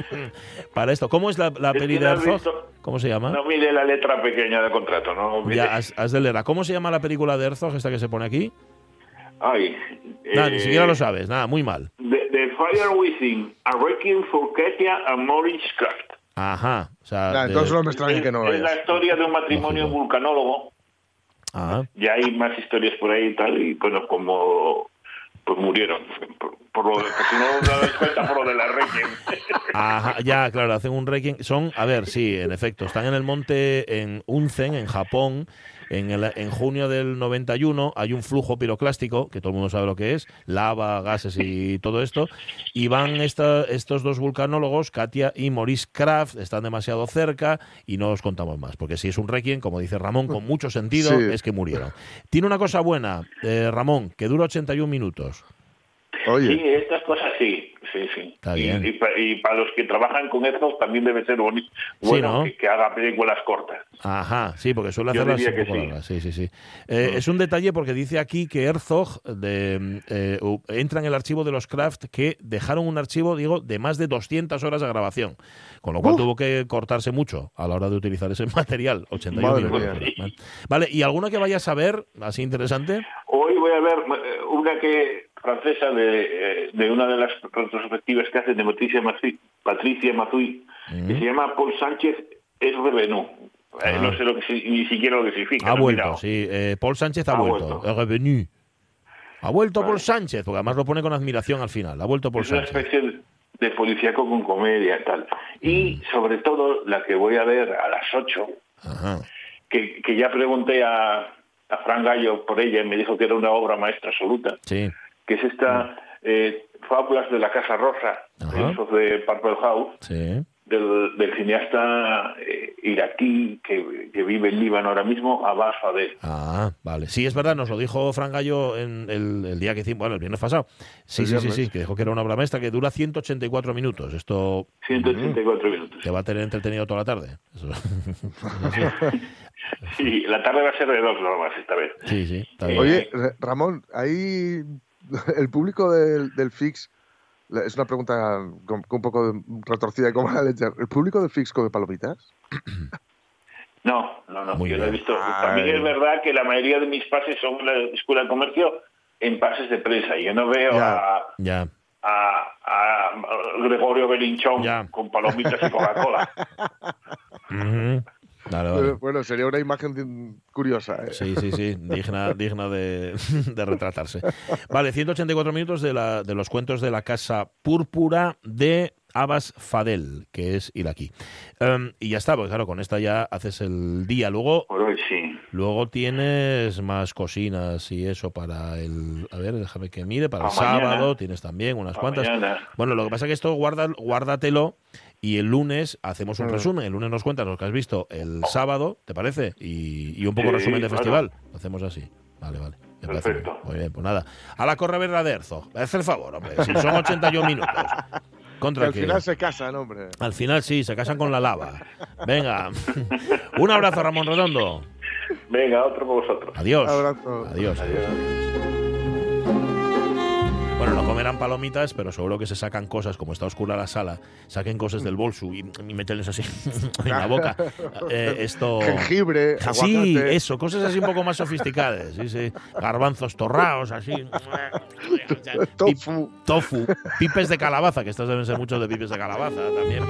para esto. ¿Cómo es la, la peli no de Herzog? ¿Cómo se llama? No mire la letra pequeña del contrato, ¿no? Mire. Ya, has, has de leerla. ¿Cómo se llama la película de Herzog, esta que se pone aquí? Ay, Nada, eh, ni siquiera lo sabes, nada, muy mal. The, The Fire Within, A Requiem for Katia and Maurice Kraft. Ajá. O sea, Nah, de- entonces no me extraña Es, que no es la historia de un matrimonio Lógico. vulcanólogo. Ah, Ya hay más historias por ahí y tal, y bueno, como pues murieron. Por, por lo de, si no os dais cuenta por lo de la Requiem. Ajá, ya, claro, hacen un requiem. Son, a ver, sí, en efecto, están en el monte en Unzen, en Japón. En, el- en junio del 91 hay un flujo piroclástico, que todo el mundo sabe lo que es, lava, gases y todo esto, y van esta- estos dos vulcanólogos, Katia y Maurice Kraft, están demasiado cerca y no os contamos más, porque si es un requiem, como dice Ramón, con mucho sentido, Sí. es que murieron. Tiene una cosa buena, eh, Ramón, que dura 81 minutos. Oye, Sí, estas cosas sí, sí, sí. Está y, bien. y pa- y para los que trabajan con eso también debe ser bonito, Sí, bueno ¿no? que, que haga películas cortas. Ajá, sí, porque suele hacerlas un poco sí. largas. Sí, sí, sí. Eh, Es un detalle porque dice aquí que Herzog de, eh, entra en el archivo de los Kraft que dejaron un archivo, digo, de más de 200 horas de grabación, con lo cual Uf. tuvo que cortarse mucho a la hora de utilizar ese material. 81 Madre minutos. mía. Vale. Vale, ¿y alguna que vayas a ver, así interesante? Hoy voy a ver eh, una que francesa de, eh, de una de las retrospectivas que hacen de Patricia Mazuy, Patricia Mazuy que se llama Paul Sánchez es revenu. Eh, Ah. no sé lo que ni siquiera lo que significa. Ha no vuelto, mirado. sí. Eh, Paul Sánchez ha, Ha vuelto. revenu. Ha vuelto Vale. Paul Sánchez, porque además lo pone con admiración al final. Ha vuelto Paul Es una Sánchez. especie de policíaco con comedia y tal. Y Mm. sobre todo la que voy a ver a las 8, Ajá. que, que ya pregunté a, a Fran Gallo por ella y me dijo que era una obra maestra absoluta, Sí. Que es esta eh, Fábulas de la Casa Rosa, esos de Purple House, Sí. del, del cineasta eh, iraquí que, que vive en Líbano ahora mismo, Abbas Fadel. Ah, vale. Sí, es verdad, nos lo dijo Fran Gallo en el, el día que hicimos, bueno, el viernes pasado. Sí, sí, sí, sí, que dijo que era una obra maestra que dura 184 minutos. Esto 184 minutos. te va a tener entretenido toda la tarde. Eso- sí. La tarde va a ser de dos normas esta vez. Sí, sí, está bien. oye, Ra- Ramón, ahí el público del, del Fix es una pregunta con, con un poco retorcida como la leche. ¿El público de Fix come palomitas? No, no, no, Muy yo lo he bien. visto. Ay. También es verdad que la mayoría de mis pases son en la Escuela de Comercio en pases de prensa. Yo no veo Ya. a, Ya. a- a Gregorio Belinchón Ya. con palomitas y Coca-Cola. Vale. Bueno, sería una imagen curiosa. ¿eh? Sí, sí, sí, digna, digna de, de retratarse. Vale, 184 minutos de, la, de los cuentos de la Casa Púrpura de Abbas Fadel, que es iraquí. Em, y ya está, porque claro, con esta ya haces el día. Luego, Por hoy sí. luego tienes más cocinas y eso para el... A ver, déjame que mire, para el mañana. sábado tienes también unas cuantas. mañana. Bueno, lo que pasa es que esto guarda, guárdatelo y el lunes hacemos un resumen. El lunes nos cuentas lo que has visto el sábado, ¿te parece? Y, y un poco Sí, resumen de claro. festival. Lo hacemos así. Vale, vale. Me Perfecto. bien. Muy bien, pues nada. A la corre verdaderzo. Haz el favor, hombre. Si son 81 minutos. Contra al que- final se casan, hombre. al final sí, se casan con la lava. Venga. un abrazo, Ramón Redondo. Venga, otro por vosotros. Adiós. Abrazo. Adiós. adiós. Bueno, no comerán palomitas, pero seguro que se sacan cosas, como está oscura la sala, saquen cosas del bolso y, y meterles así en la boca. Eh, esto. Jengibre, Sí, aguacate. eso, cosas así un poco más sofisticadas. Sí, sí. Garbanzos torrados, así. Tofu. Tofu, pipes de calabaza, que estos deben ser muchos de pipes de calabaza también.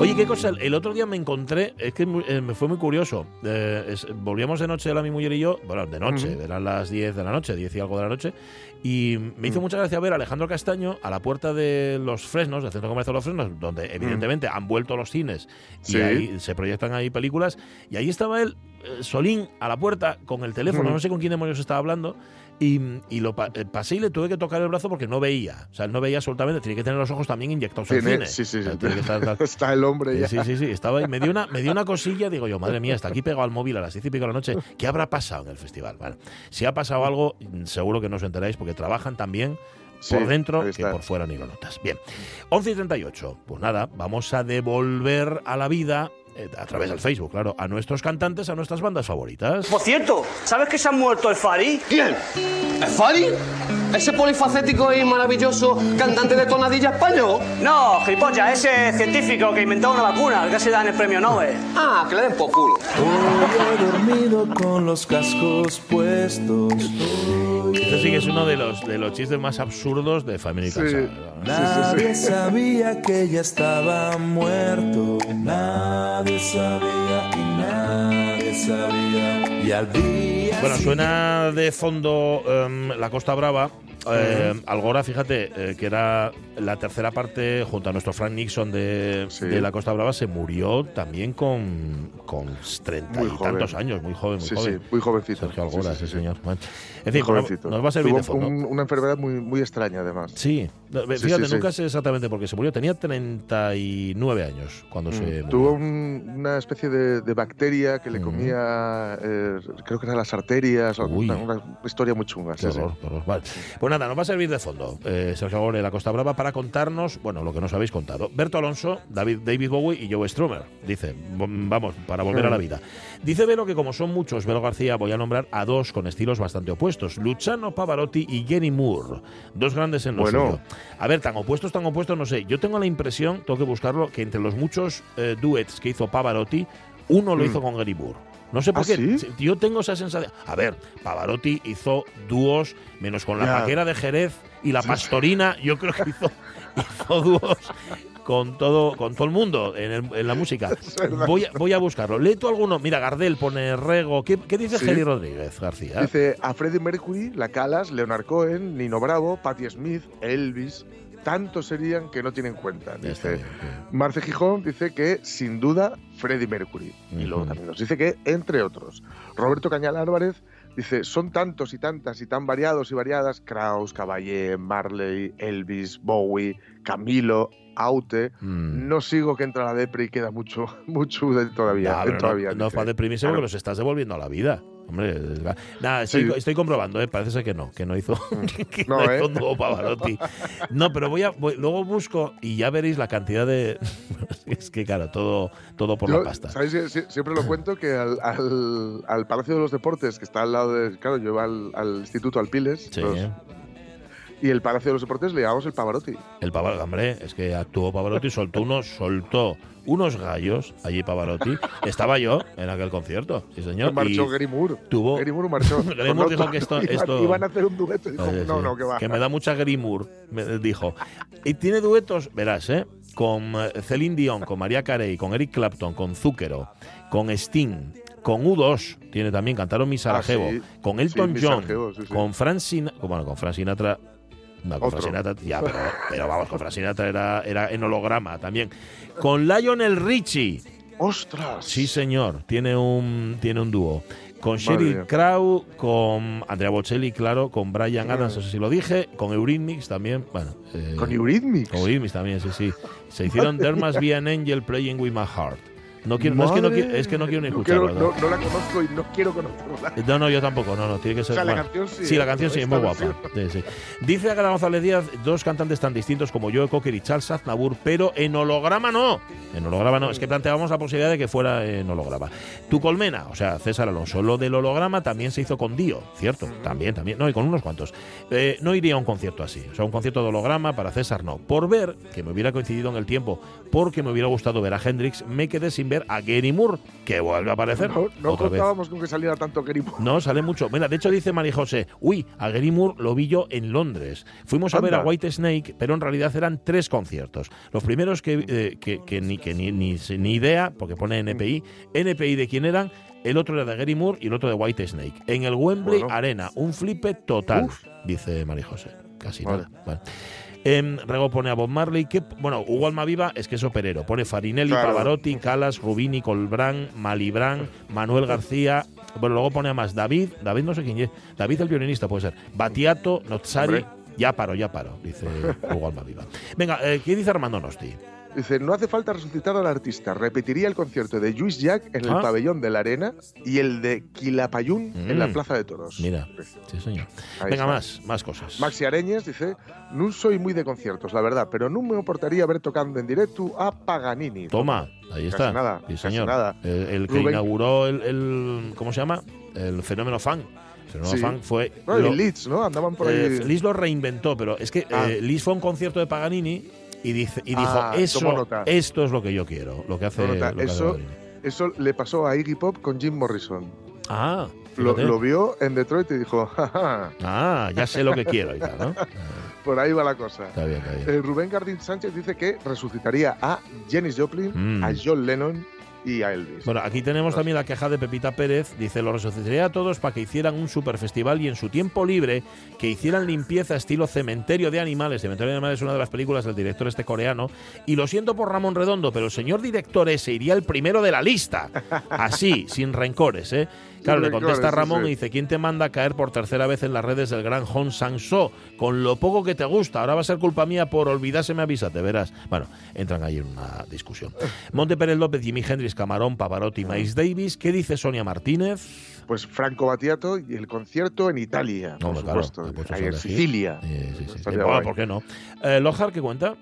Oye, qué cosa, el otro día me encontré, es que eh, me fue muy curioso. Eh, es- volvíamos de noche, la mi mujer y yo, bueno, de noche, eran las 10 de la noche, 10 y algo de la noche, y me hizo Mm. mucha gracia ver a Alejandro Castaño a la puerta de los Fresnos, del Centro Comercial de los Fresnos, donde evidentemente han vuelto los cines y Mm. Sí. ahí se proyectan ahí películas, y ahí estaba él, eh, Solín, a la puerta, con el teléfono, no sé con quién demonios estaba hablando, y, y lo eh, pasé y le tuve que tocar el brazo porque no veía. O sea, él no veía absolutamente. Tiene que tener los ojos también inyectados en cine. sí, sí, O sea, sí. estar- Está el hombre ya. Sí, sí, sí, estaba ahí. Me dio, una, me dio una cosilla, digo yo, madre mía, está aquí pegado al móvil a las 10 y pico de la noche. ¿Qué habrá pasado en el festival? Bueno, si ha pasado algo, mm, seguro que no os enteráis porque trabajan también Sí, por dentro que por fuera ni lo notas. Bien, 11 y 38. Pues nada, vamos a devolver a la vida, a través del Facebook, claro, a nuestros cantantes, a nuestras bandas favoritas. Por cierto, ¿sabes que se ha muerto el Fari? ¿Quién? ¿El Fari? ¿Ese polifacético y maravilloso cantante de tonadilla español? No, gilipollas, ese científico que inventó una vacuna, que casi dan el premio Nobel. Ah, que le den por culo. Hoy he dormido con los cascos puestos. Este sí que es uno de los, de los chistes más absurdos de Family Sí. Casa. Nadie sabía que ya estaba muerto. Nadie sabía y nadie sabía. Y al día Bueno, suena de fondo em, La Costa Brava. Eh, Algora, fíjate, eh, que era la tercera parte junto a nuestro Frank Nixon de, Sí. de La Costa Brava, se murió también con, con 30 Muy y joven. tantos años, muy joven, muy Sí, joven. sí, muy jovencito. Sergio Algora, Sí, señor. Bueno, en Muy fin, pues, jovencito. nos va a servir de fondo. un- una enfermedad muy, muy extraña, además. Sí, fíjate, nunca sé exactamente por qué se murió. Tenía 39 años cuando se Mm, murió. Tuvo un- una especie de, de bacteria que le Ujú. comía, eh, creo que eran las arterias, Uy. una, historia muy chunga. Qué horror, qué horror. Vale. Pues nada, nos va a servir de fondo eh, Sergio Agore de la Costa Brava para contarnos, bueno, lo que nos habéis contado. Berto Alonso, David, David Bowie y Joe Strummer. Dice, vamos, para volver a la vida. Dice Velo que como son muchos, Velo García, voy a nombrar a dos con estilos bastante opuestos. Luciano Pavarotti y Jenny Moore. Dos grandes en lo Bueno. A ver, tan opuestos, tan opuestos, no sé. Yo tengo la impresión, tengo que buscarlo, que entre los muchos eh, duets que hizo Pavarotti, uno lo Mm. hizo con Gary Moore. No sé por ¿Ah, qué. sí? Yo tengo esa sensación. A ver, Pavarotti hizo dúos, menos con la Ya. paquera de Jerez y la pastorina. Yo creo que hizo, hizo dúos con todo, con todo el mundo en, el- en la música. Voy a, voy a buscarlo. Lee tú alguno. Mira, Gardel pone Rego. ¿Qué, qué dice Sí. Rodríguez García? Dice a Freddie Mercury, La Calas, Leonard Cohen, Nino Bravo, Patti Smith, Elvis. Tantos serían que no tienen cuenta. Dice bien. Marce Gijón dice que sin duda Freddie Mercury. Y luego también nos dice que entre otros. Roberto Cañal Álvarez dice son tantos y tantas y tan variados y variadas. Kraus, Caballé, Marley, Elvis, Bowie, Camilo, Aute. Mm. No sigo que entra la depre y queda mucho, mucho de todavía. No, no- todavía no, dice. para deprimirse Claro. porque los estás devolviendo a la vida. Hombre, va- nada, estoy, Sí. estoy comprobando, ¿eh? parece ser que no, que no hizo, que no, No, hizo ¿eh? un dúo Pavarotti. No, pero voy a, voy- luego busco y ya veréis la cantidad de. es que, claro, todo, todo por Yo, la pasta. Siempre lo cuento que al, al- al Palacio de los Deportes, que está al lado de. Claro, yo iba al, al Instituto Alpiles. Sí, los- ¿eh? Y el Palacio de los Deportes le llamamos el Pavarotti. El Pavarotti, hombre, es que actuó Pavarotti, soltó unos, soltó unos gallos allí Pavarotti. Estaba yo en aquel concierto, sí señor. Marchó y Gary Moore. tuvo- Gary Moore marchó. Gary Moore dijo que esto- Iban- esto- Iban a hacer un dueto y dijo, no, sí, no, que va. Que me da mucha Gary Moore, me dijo. Y tiene duetos, verás, ¿eh? Con eh, Celine Dion, con María Carey, con Eric Clapton, con Zúquero, con Sting, con U2, tiene también, cantaron mi Sarajevo, Ah, sí. con Elton Sí, John, Sarajevo, sí. con Frank Sinatra, bueno, con Frank Sinatra. No, con Sinatra, ya, pero, pero vamos, con Frank Sinatra era, era en holograma también. Con Lionel Richie, ¡Ostras! Sí, señor. Tiene un, tiene un dúo. Con Sheryl. Crow, con Andrea Bocelli, claro, con Brian Adams, no sé si lo dije, con Eurythmics también, bueno. eh, Con Eurythmics. Con Eurythmics también, sí, sí. Se hicieron There Must Be an Angel Playing With My Heart. No, quiero, no, es, que no, Madre. qui- es que no quiero ni escucharla. ¿no? no, no la conozco y no quiero conocerla. No, no, yo tampoco, no, no, tiene que ser. O sea, la bueno, canción sí, la ¿eh? canción sí, es muy guapa. Sí, sí. Dice Agatha González Díaz, dos cantantes tan distintos como Joe Cocker y Charles Aznavour, pero en holograma no. En holograma no, es que planteábamos la posibilidad de que fuera en holograma. Tu colmena, o sea, César Alonso, lo del holograma también se hizo con Dio, ¿cierto? También, también, no, y con unos cuantos. Eh, no iría a un concierto así, o sea, un concierto de holograma para César no. Por ver, que me hubiera coincidido en el tiempo, porque me hubiera gustado ver a Hendrix, me quedé sin ver a Gary Moore, que vuelve a aparecer. No, no otra vez. contábamos con que saliera tanto Gary Moore. No, sale mucho. Mira, de hecho dice María José, uy, a Gary Moore lo vi yo en Londres. Fuimos a ver a. White Snake, pero en realidad eran tres conciertos. Los primeros que, eh, que, que ni, que ni, ni, ni idea, porque pone NPI, NPI de quién eran, el otro era de Gary Moore y el otro de White Snake. En el Wembley Bueno. Arena, un flipe total, Uf. dice María José. Casi Vale. nada. Bueno. Em, Rego pone a Bob Marley, que bueno, Hugo Almaviva es que es operero. Pone Farinelli, Claro. Pavarotti, Calas, Rubini, Colbrán, Malibran, Manuel García. Bueno, luego pone a más David, David no sé quién es, David el violinista puede ser, Batiato, Nozzari. Ya paro, ya paro, dice Hugo Almaviva. Venga, eh, ¿qué dice Armando Nosti? Dice, no hace falta resucitar al artista. Repetiría el concierto de Luis Jack en el Ah. pabellón de la Arena y el de Quilapayún en la Mm. Plaza de Toros. Mira, sí señor. Ahí Venga, está. más, más cosas. Maxi Areñas dice, no soy muy de conciertos, la verdad, pero no me importaría ver tocando en directo a Paganini. Toma, ahí está. Casi nada, Sí, casi señor. nada. El, el que Rubén- inauguró el, el- ¿Cómo se llama? El fenómeno fan. Fenómeno Sí. fan fue. No, lo- Leeds, ¿no? Andaban por ahí. eh, Lis lo reinventó, pero es que Ah. eh, fue a un concierto de Paganini y, dice, y dijo: Ah, tomó eso. Esto es lo que yo quiero, lo que hace. Lo que hace Eso- Paganini". Eso le pasó a Iggy Pop con Jim Morrison. Ah, Lo, lo vio en Detroit y dijo, jaja, Ah, ya sé lo que quiero y tal, ¿no? Por ahí va la cosa. Está bien, está bien. Eh, Rubén Gardín Sánchez dice que resucitaría a Janis Joplin, Mm. a John Lennon y a Elvis. Bueno, aquí tenemos también la queja de Pepita Pérez. Dice, lo resucitaría a todos para que hicieran un super festival y en su tiempo libre que hicieran limpieza estilo Cementerio de Animales. Cementerio de Animales es una de las películas del director este coreano. Y lo siento por Ramón Redondo, pero el señor director ese iría el primero de la lista. Así, sin rencores, ¿eh? Claro, le contesta sí, Ramón sí. y dice, ¿quién te manda a caer por tercera vez en las redes del gran Hong Sang-so? Con lo poco que te gusta, ahora va a ser culpa mía por olvidarse, me avísate, verás. Bueno, entran ahí en una discusión. Monte Pérez López, Jimi Hendrix, Camarón, Pavarotti, Miles Davis. ¿Qué dice Sonia Martínez? Pues Franco Battiato y el concierto en Italia, por Hombre, claro, supuesto. ahí en. Sicilia. Sí, sí, sí. Bueno. ¿Por qué no? Eh, Lojar, ¿qué cuenta?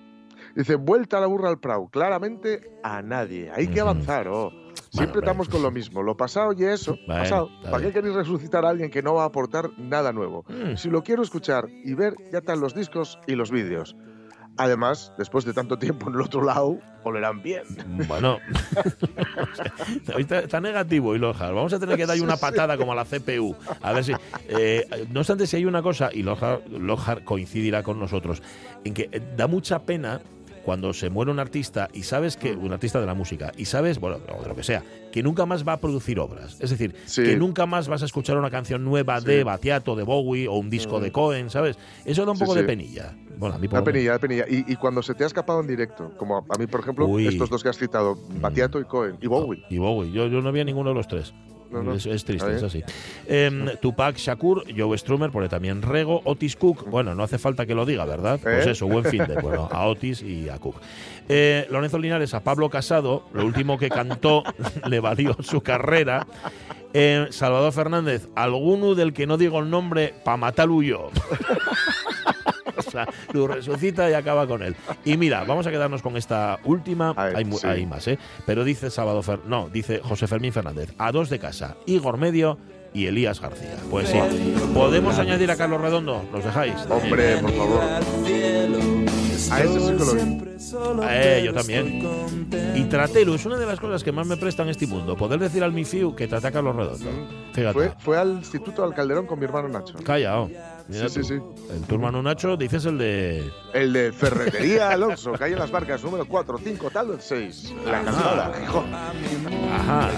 Dice, vuelta a la burra al Prau. Claramente a nadie. Hay que avanzar, oh. Siempre estamos con lo mismo. Lo pasado y eso. Bueno, pasado. ¿Para qué queréis resucitar a alguien que no va a aportar nada nuevo? Mm. Si lo quiero escuchar y ver, ya están los discos y los vídeos. Además, después de tanto tiempo en el otro lado, olerán bien. Bueno, Hoy está, está negativo y Lojar. Vamos a tener que darle una patada como a la CPU. A ver si. eh, no obstante, si hay una cosa, y Lojar, Lojar coincidirá con nosotros, en que eh, da mucha pena cuando se muere un artista y sabes que. Un artista de la música, y sabes, bueno, o de lo que sea, que nunca más va a producir obras. Es decir, Sí. que nunca más vas a escuchar una canción nueva de. Batiato, de Bowie o un disco Mm. de Cohen, ¿sabes? Eso da un Sí, poco de penilla. Bueno, a mí por Da penilla, da penilla. Y, y cuando se te ha escapado en directo, como a, a mí, por ejemplo, Uy. estos dos que has citado, Batiato y Cohen, y Bowie. Y Bowie. Yo, yo no vi a ninguno de los tres. No, no. Es, es triste, es así. Em, Tupac Shakur, Joe Strummer, pone también Rego, Otis Cook. Bueno, no hace falta que lo diga, ¿verdad? Pues ¿Eh? eso, buen fin de. Bueno, a Otis y a Cook. Eh, Lorenzo Linares, a Pablo Casado, lo último que cantó le valió su carrera. Eh, Salvador Fernández, alguno del que no digo el nombre, pa' matarlo yo. o sea, lo resucita y acaba con él. Y mira, vamos a quedarnos con esta última. Ay, hay, mu- sí. hay más, ¿eh? Pero dice Salvador Fer- no, dice José Fermín Fernández, a dos de casa, Igor Medio, y Elías García. Pues sí, ¿podemos añadir a Carlos Redondo? ¿Los dejáis? Hombre, por favor. A ese sí que lo. Eh, yo también. Y Tratelo es una de las cosas que más me prestan este mundo. Poder decir al Mifiu que trate a Carlos Redondo. Fíjate. Fue, fue al Instituto del Calderón con mi hermano Nacho. Callao. Mira Sí, sí, tú. sí. El tu hermano Nacho, dices el de. El de Ferretería Alonso, que hay en las barcas número 4, 5, tal, 6. La calzada, Gijón. Ajá.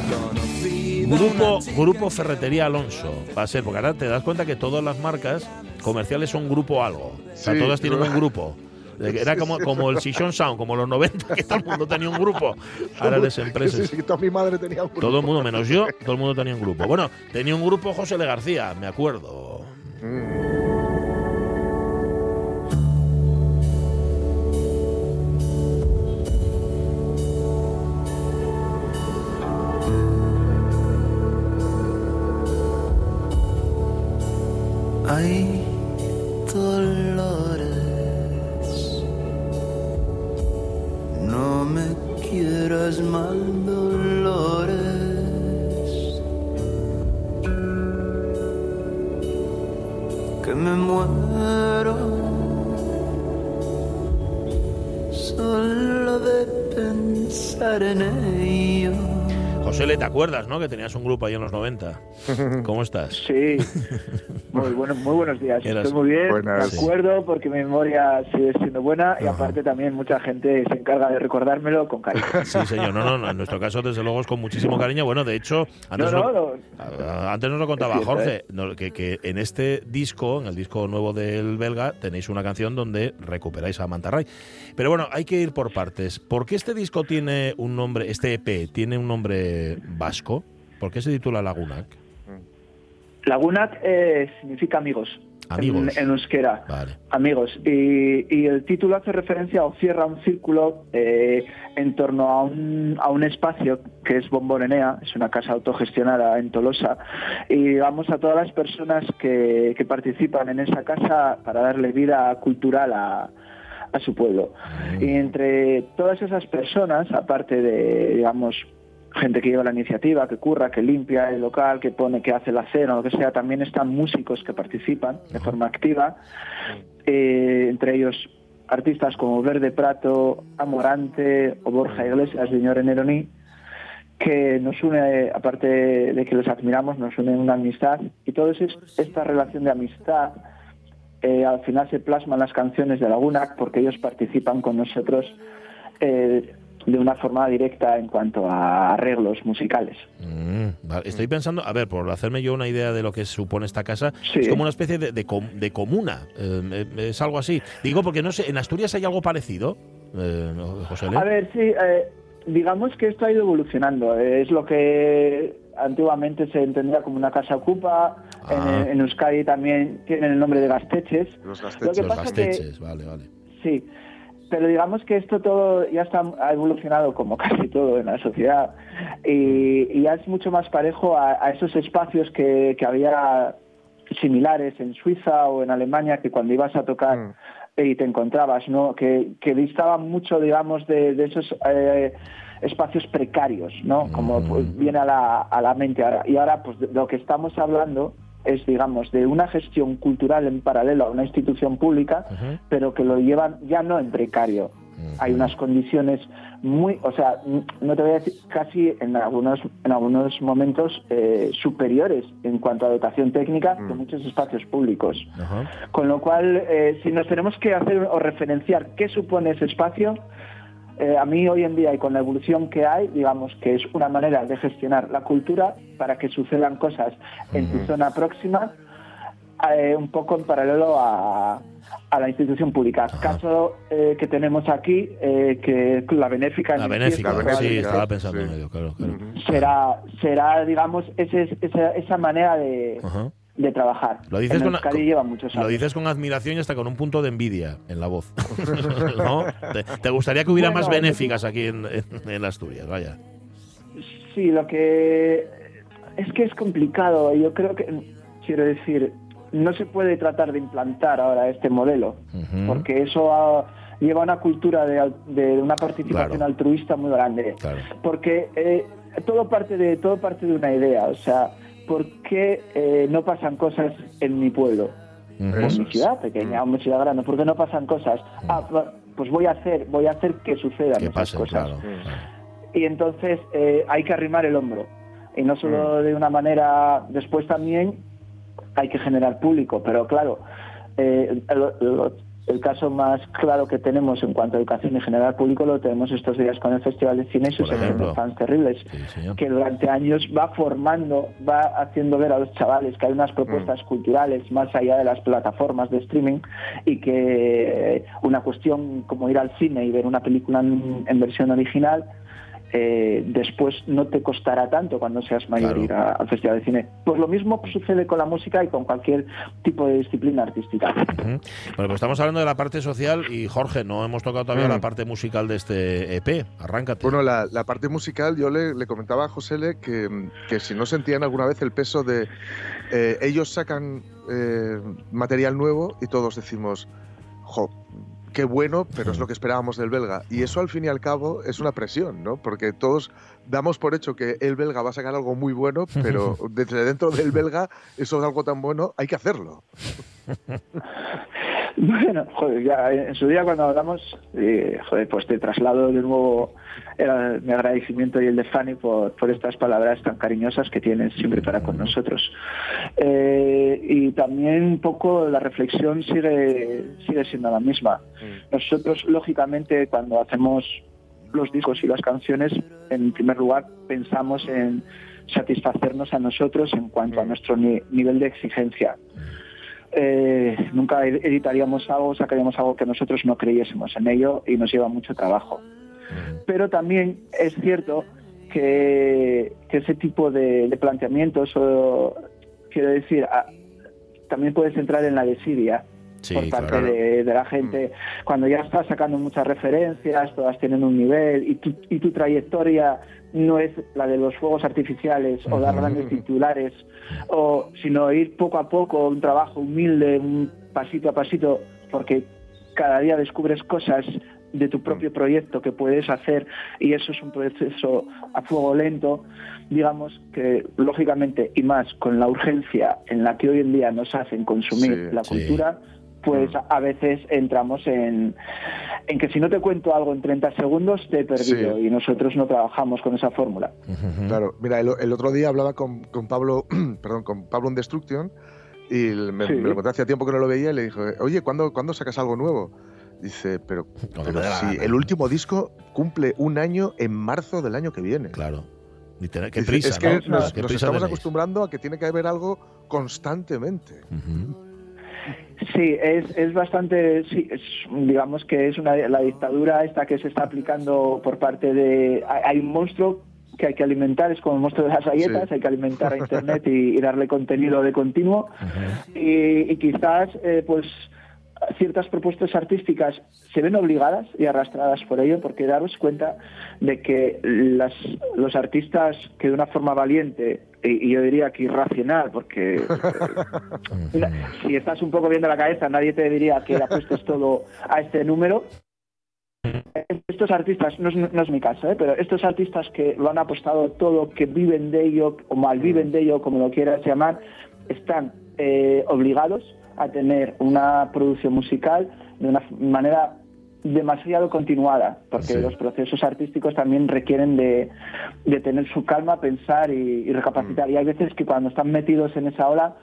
Grupo, Grupo Ferretería Alonso. Va a ser, porque ahora te das cuenta que todas las marcas comerciales son grupo algo. O sea, Sí, todas tienen un grupo. Era Sí, como, sí, como el Sison Sound, como los 90, que todo el mundo tenía un grupo. Ahora las empresas. Sí, sí, toda mi madre tenía un grupo. Todo el mundo, menos yo, todo el mundo tenía un grupo. Bueno, tenía un grupo José Le García, me acuerdo. Mm. Hay acuerdas, no? Que tenías un grupo ahí en los 90. ¿Cómo estás? Sí, muy, bueno, muy buenos días. Eras- Estoy muy bien, Buenas. de acuerdo, porque mi memoria sigue siendo buena y aparte también mucha gente se encarga de recordármelo con cariño. Sí, señor. No, no, no. En nuestro caso, desde luego, es con muchísimo cariño. Bueno, de hecho, antes, No, no- no, no. Antes nos lo contaba cierto, Jorge, que, que en este disco, en el disco nuevo del belga, tenéis una canción donde recuperáis a Mantarray. Pero bueno, hay que ir por partes. ¿Por qué este disco tiene un nombre, este EP tiene un nombre vasco? ¿Por qué se titula Lagunac? Lagunac eh, significa amigos. Amigos. En, en euskera. Vale. Amigos. Y, y el título hace referencia o cierra un círculo eh, en torno a un, a un espacio que es Bombonenea, es una casa autogestionada en Tolosa. Y vamos a todas las personas que, que participan en esa casa para darle vida cultural a, a su pueblo. Y entre todas esas personas, aparte de, digamos, gente que lleva la iniciativa, que curra, que limpia el local, que pone, que hace la cena, lo que sea, también están músicos que participan de forma activa, eh, entre ellos artistas como Verde Prato, Amorante o Borja Iglesias de Ñore Neroni, que nos une, aparte de que los admiramos, nos une una amistad. Y toda esta relación de amistad eh, al final se plasman las canciones de Laguna porque ellos participan con nosotros eh, de una forma directa en cuanto a arreglos musicales. Mm, vale. Estoy pensando, a ver, por hacerme yo una idea de lo que supone esta casa, Sí. es como una especie de, de com- de comuna. Eh, eh, es algo así. Digo porque no sé, ¿en Asturias hay algo parecido? Eh, ¿no, José Le? A ver, sí, eh, digamos que esto ha ido evolucionando. Es lo que antiguamente se entendía como una casa ocupa. Ah. En, en Euskadi también tienen el nombre de gasteches. Los Lo que gasteches. Los pasa que- gasteches, vale, vale. Sí, pero digamos que esto todo ya está, ha evolucionado como casi todo en la sociedad y, y ya es mucho más parejo a, a esos espacios que, que había similares en Suiza o en Alemania que cuando ibas a tocar Mm. y te encontrabas, ¿no? Que, que distaban mucho, digamos, de, de esos eh, espacios precarios, ¿no? Como pues, viene a la, a la mente ahora. Y ahora, pues, de lo que estamos hablando es, digamos, de una gestión cultural en paralelo a una institución pública, pero que lo llevan ya no en precario. Hay unas condiciones muy, o sea, no te voy a decir, casi en algunos, en algunos momentos eh, superiores en cuanto a dotación técnica que muchos espacios públicos. Con lo cual, eh, si nos tenemos que hacer o referenciar qué supone ese espacio, eh, a mí hoy en día y con la evolución que hay, digamos que es una manera de gestionar la cultura para que sucedan cosas en tu zona próxima, eh, un poco en paralelo a, a la institución pública. Caso eh, que tenemos aquí, eh, que la benéfica, en La benéfica, La Fiesta, sí, benéfica, estaba pensando sí. en ello, claro, claro. será, será digamos, ese, esa, esa manera de, Ajá. De trabajar. Lo dices, en con, Euskadi con- lleva muchos lo años. dices con admiración y hasta con un punto de envidia en la voz. ¿No? ¿Te, te gustaría que hubiera Bueno, más benéficas aquí en, en- en Asturias? Vaya. Sí, lo que es que es complicado. Yo creo que, quiero decir, no se puede tratar de implantar ahora este modelo, porque eso ah, lleva una cultura de, al- de una participación Claro. altruista muy grande. Claro. Porque eh, todo parte de todo parte de una idea. O sea, ¿por qué eh, no pasan cosas en mi pueblo? En mi ciudad pequeña o en mi ciudad grande, ¿por qué no pasan cosas? Ah, pues voy a hacer, voy a hacer que sucedan Que esas pase, cosas. claro. Y entonces eh, hay que arrimar el hombro. Y no solo de una manera, después también hay que generar público. Pero claro, eh, el, el- el caso más claro que tenemos en cuanto a educación y generar público lo tenemos estos días con el Festival de Cine y sus eventos fans terribles, Sí, que durante años va formando, va haciendo ver a los chavales que hay unas propuestas culturales más allá de las plataformas de streaming y que una cuestión como ir al cine y ver una película en, en versión original eh, después no te costará tanto cuando seas mayor Claro. ir a- al Festival de Cine. Pues lo mismo sucede con la música y con cualquier tipo de disciplina artística. Bueno, pues estamos hablando de la parte social y Jorge, no hemos tocado todavía Mm. la parte musical de este EP. Arráncate. Bueno, la, la parte musical, yo le, le comentaba a José que, que si no sentían alguna vez el peso de eh, ellos sacan eh, material nuevo y todos decimos, jo, qué bueno, pero es lo que esperábamos del belga. Y eso al fin y al cabo es una presión, ¿no? Porque todos damos por hecho que el belga va a sacar algo muy bueno, pero desde dentro del belga eso es algo tan bueno, hay que hacerlo. Bueno, joder, ya en su día cuando hablamos, eh, joder, pues te traslado de nuevo era mi agradecimiento y el de Fanny por, por estas palabras tan cariñosas que tienes siempre para con nosotros. Eh, y también un poco la reflexión sigue, sigue siendo la misma. Nosotros, lógicamente, cuando hacemos los discos y las canciones, en primer lugar pensamos en satisfacernos a nosotros en cuanto a nuestro ni- nivel de exigencia. Eh, nunca ed- editaríamos algo, sacaríamos algo que nosotros no creyésemos en ello y nos lleva mucho trabajo. Pero también es cierto que, que ese tipo de, de planteamientos, o, quiero decir, a- también puedes entrar en la desidia Sí, por parte claro. de, de la gente. Cuando ya estás sacando muchas referencias, todas tienen un nivel y tu, y tu trayectoria no es la de los fuegos artificiales o dar grandes titulares, o, sino ir poco a poco, un trabajo humilde, un pasito a pasito, porque cada día descubres cosas de tu propio proyecto que puedes hacer y eso es un proceso a fuego lento, digamos que lógicamente y más con la urgencia en la que hoy en día nos hacen consumir Sí, la sí. Pues a veces entramos en, en que si no te cuento algo en 30 segundos te he perdido Sí. y nosotros no trabajamos con esa fórmula. Claro, mira, el, el otro día hablaba con, con Pablo, perdón, con Pablo en Destruction y me, Sí. me lo conté hacía tiempo que no lo veía y le dije, oye, ¿cuándo, ¿cuándo sacas algo nuevo? Dice, pero, si el último disco cumple un año en marzo del año que viene. Claro. Ni tener- Qué Dice, prisa, es que ¿no? nos, Qué nos prisa estamos tenéis. acostumbrando a que tiene que haber algo constantemente. Sí, es, es bastante, sí, es, digamos que es una, la dictadura esta que se está aplicando por parte de... Hay, un monstruo que hay que alimentar, es como el monstruo de las galletas, Sí. hay que alimentar a Internet y, y darle contenido de continuo. y, y quizás, eh, pues, ciertas propuestas artísticas se ven obligadas y arrastradas por ello, porque daros cuenta de que las, los artistas que de una forma valiente, y, y yo diría que irracional, porque eh, si estás un poco viendo la cabeza, nadie te diría que apuestes todo a este número. Estos artistas, no es, no es mi caso, ¿eh? pero estos artistas que lo han apostado todo, que viven de ello, o malviven de ello, como lo quieras llamar, están eh, obligados a tener una producción musical de una manera demasiado continuada, porque Sí. los procesos artísticos también requieren de, de tener su calma, pensar y, y recapacitar. Y hay veces que cuando están metidos en esa ola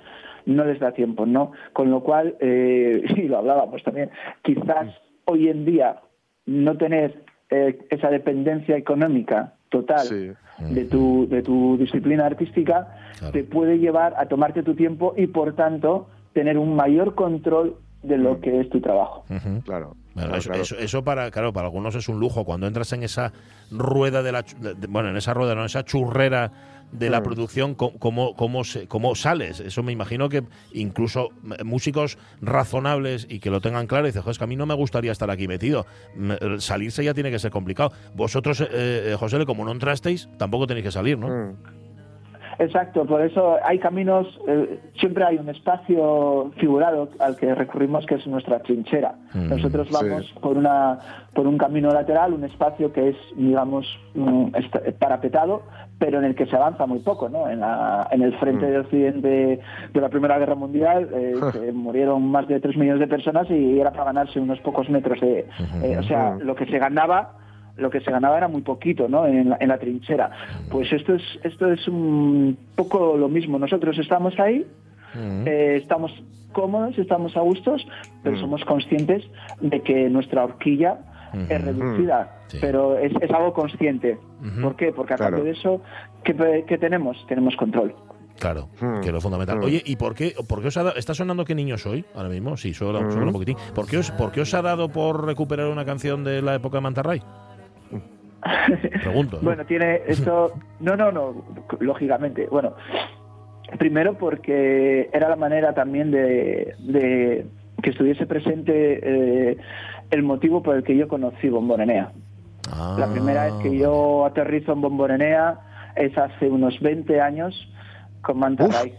no les da tiempo, ¿no? Con lo cual, eh, y lo hablábamos también, quizás hoy en día no tener eh, esa dependencia económica total Sí. de tu, de tu disciplina artística Claro. te puede llevar a tomarte tu tiempo y por tanto tener un mayor control de lo que es tu trabajo. Claro. Bueno, claro, eso, claro. eso- eso para, claro, para algunos es un lujo. Cuando entras en esa rueda de la, de- bueno, en esa rueda, no, en esa churrera de la Mm. producción, ¿cómo, cómo, cómo sales? Eso me imagino que incluso músicos razonables y que lo tengan claro, dicen, "Jo, es que a mí no me gustaría estar aquí metido. M- Salirse ya tiene que ser complicado. Vosotros, eh, eh, José, como no entrasteis, tampoco tenéis que salir, ¿no? Mm. Exacto, por eso hay caminos, eh, siempre hay un espacio figurado al que recurrimos que es nuestra trinchera. Mm, Nosotros sí. vamos por una por un camino lateral, un espacio que es, digamos, mm, est- parapetado, pero en el que se avanza muy poco, ¿no? En, la- en el frente Mm. de Occidente de la Primera Guerra Mundial eh, se murieron más de 3 millones de personas y era para ganarse unos pocos metros de... eh, o sea, lo que se ganaba lo que se ganaba era muy poquito ¿no? en, la, en la trinchera. Pues esto es, esto es un poco lo mismo. Nosotros estamos ahí, Mm. eh, estamos cómodos, estamos a gustos, pero Mm. somos conscientes de que nuestra horquilla es reducida, Sí. pero es, es algo consciente. Ujú. ¿Por qué? Porque a Claro. cambio de eso, ¿qué, qué tenemos? Tenemos control. Claro, Mm. que es lo fundamental. Mm. Oye, ¿y por qué, por qué os ha dado, está sonando qué niño soy ahora mismo? Sí, suena, Mm. suena un poquitín. ¿Por qué, os, ¿Por qué os ha dado por recuperar una canción de la época de Mantarray? Pregunto. ¿no? Bueno, tiene esto. No, no, no, lógicamente. Bueno, primero porque era la manera también de, de que estuviese presente eh, el motivo por el que yo conocí Bomborenea. Ah, La primera vez que yo aterrizo en Bomborenea es hace unos 20 años con Manta. Ray.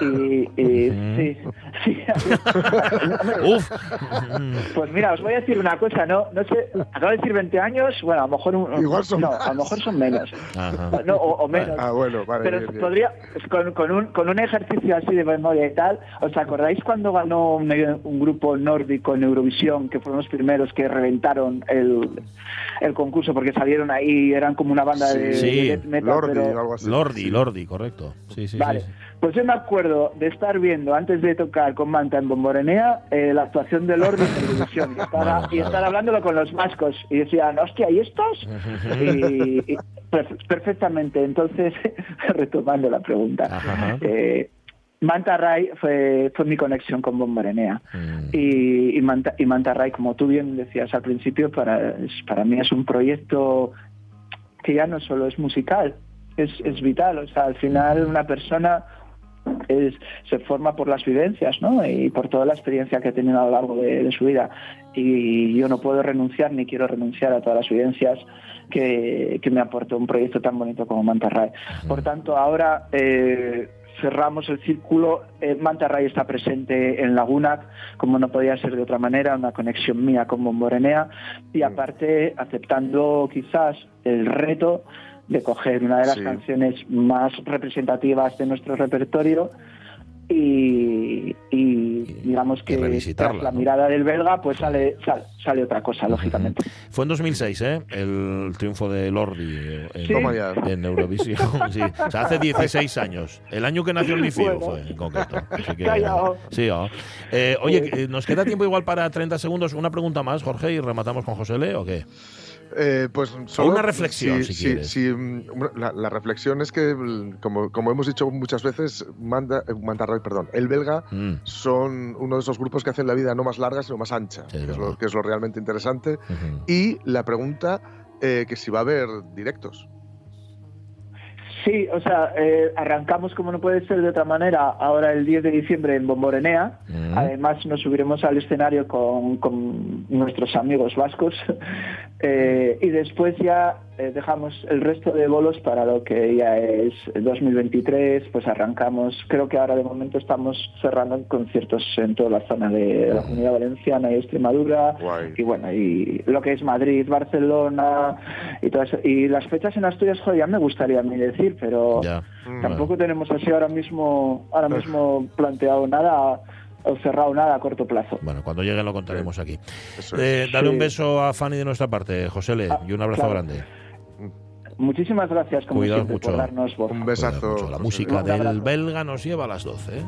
Y, sí, sí. Uf. Pues mira, os voy a decir una cosa, no, no sé, acabo de decir 20 años, bueno, a lo mejor un- Igual son no, más. a lo mejor son menos, Ajá. no, o, o menos. Ah, bueno, vale. Pero bien, bien. podría, con, con un, con un ejercicio así de memoria y tal, ¿os acordáis cuando ganó un, un grupo nórdico en Eurovisión, que fueron los primeros que reventaron el, el concurso porque salieron ahí, eran como una banda de, Sí, de metal, Lordi pero- o algo así. Lordi, Lordi, correcto. Sí, sí, Vale, sí. Pues yo me acuerdo de estar viendo antes de tocar con Manta en Bomborenea eh, la actuación de Lord en televisión y estar, y estar hablándolo con los vascos y decían, hostia, ¿y estos? y, y perf- perfectamente, entonces, retomando la pregunta, eh, Manta Ray fue, fue mi conexión con Bomborenea. Mm. Y, y, Manta, y Manta Ray, como tú bien decías al principio, para, para mí es un proyecto que ya no solo es musical, es, es vital. O sea, al final una persona es- se forma por las vivencias ¿no? y por toda la experiencia que ha tenido a lo largo de, de su vida. Y yo no puedo renunciar ni quiero renunciar a todas las vivencias que, que me aportó un proyecto tan bonito como Manta Ray. Por tanto, ahora eh, cerramos el círculo. Eh, Manta Ray está presente en Laguna, como no podía ser de otra manera, una conexión mía con Bomborenea y aparte aceptando quizás el reto de coger una de las Sí. canciones más representativas de nuestro repertorio y, y digamos que tras la ¿no? mirada del belga pues sale sale, sale otra cosa lógicamente Fue en 2006, ¿eh? El triunfo de Lordi eh, en, Sí. En Eurovisión. sí. O sea, hace 16 años. El año que nació el Bueno. fue, en concreto. Así que- sí, oh. Eh, oye, ¿nos queda tiempo igual para 30 segundos? Una pregunta más, Jorge, y rematamos con José Le, ¿o qué? Eh, pues solo, una reflexión, si quieres. la, la reflexión es que, como, como hemos dicho muchas veces, Manda, eh, perdón, el belga Mm. son uno de esos grupos que hacen la vida no más larga, sino más ancha, que, es lo, que es lo realmente interesante. Y la pregunta, eh, que si va a haber directos. Sí, o sea, eh, arrancamos como no puede ser de otra manera ahora el 10 de diciembre en Bomborenea. Mm. Además nos subiremos al escenario con, con nuestros amigos vascos Eh, y después ya eh, dejamos el resto de bolos para lo que ya es 2023, pues arrancamos, creo que ahora de momento estamos cerrando conciertos en toda la zona de la Comunidad Valenciana y Extremadura Guay. y bueno, y lo que es Madrid, Barcelona y todo eso. Y las fechas en Asturias, joder, ya me gustaría a mí decir, pero Ya. tampoco tenemos así ahora mismo ahora mismo planteado nada o cerrado nada a corto plazo. Bueno, cuando llegue lo contaremos aquí. Es. Eh, dale Sí. un beso a Fanny de nuestra parte, José Le, Ah, y un abrazo claro. grande. Muchísimas gracias como Cuidaos siempre mucho. por darnos voz. Un besazo. mucho. La música del belga nos lleva a las 12. ¿eh?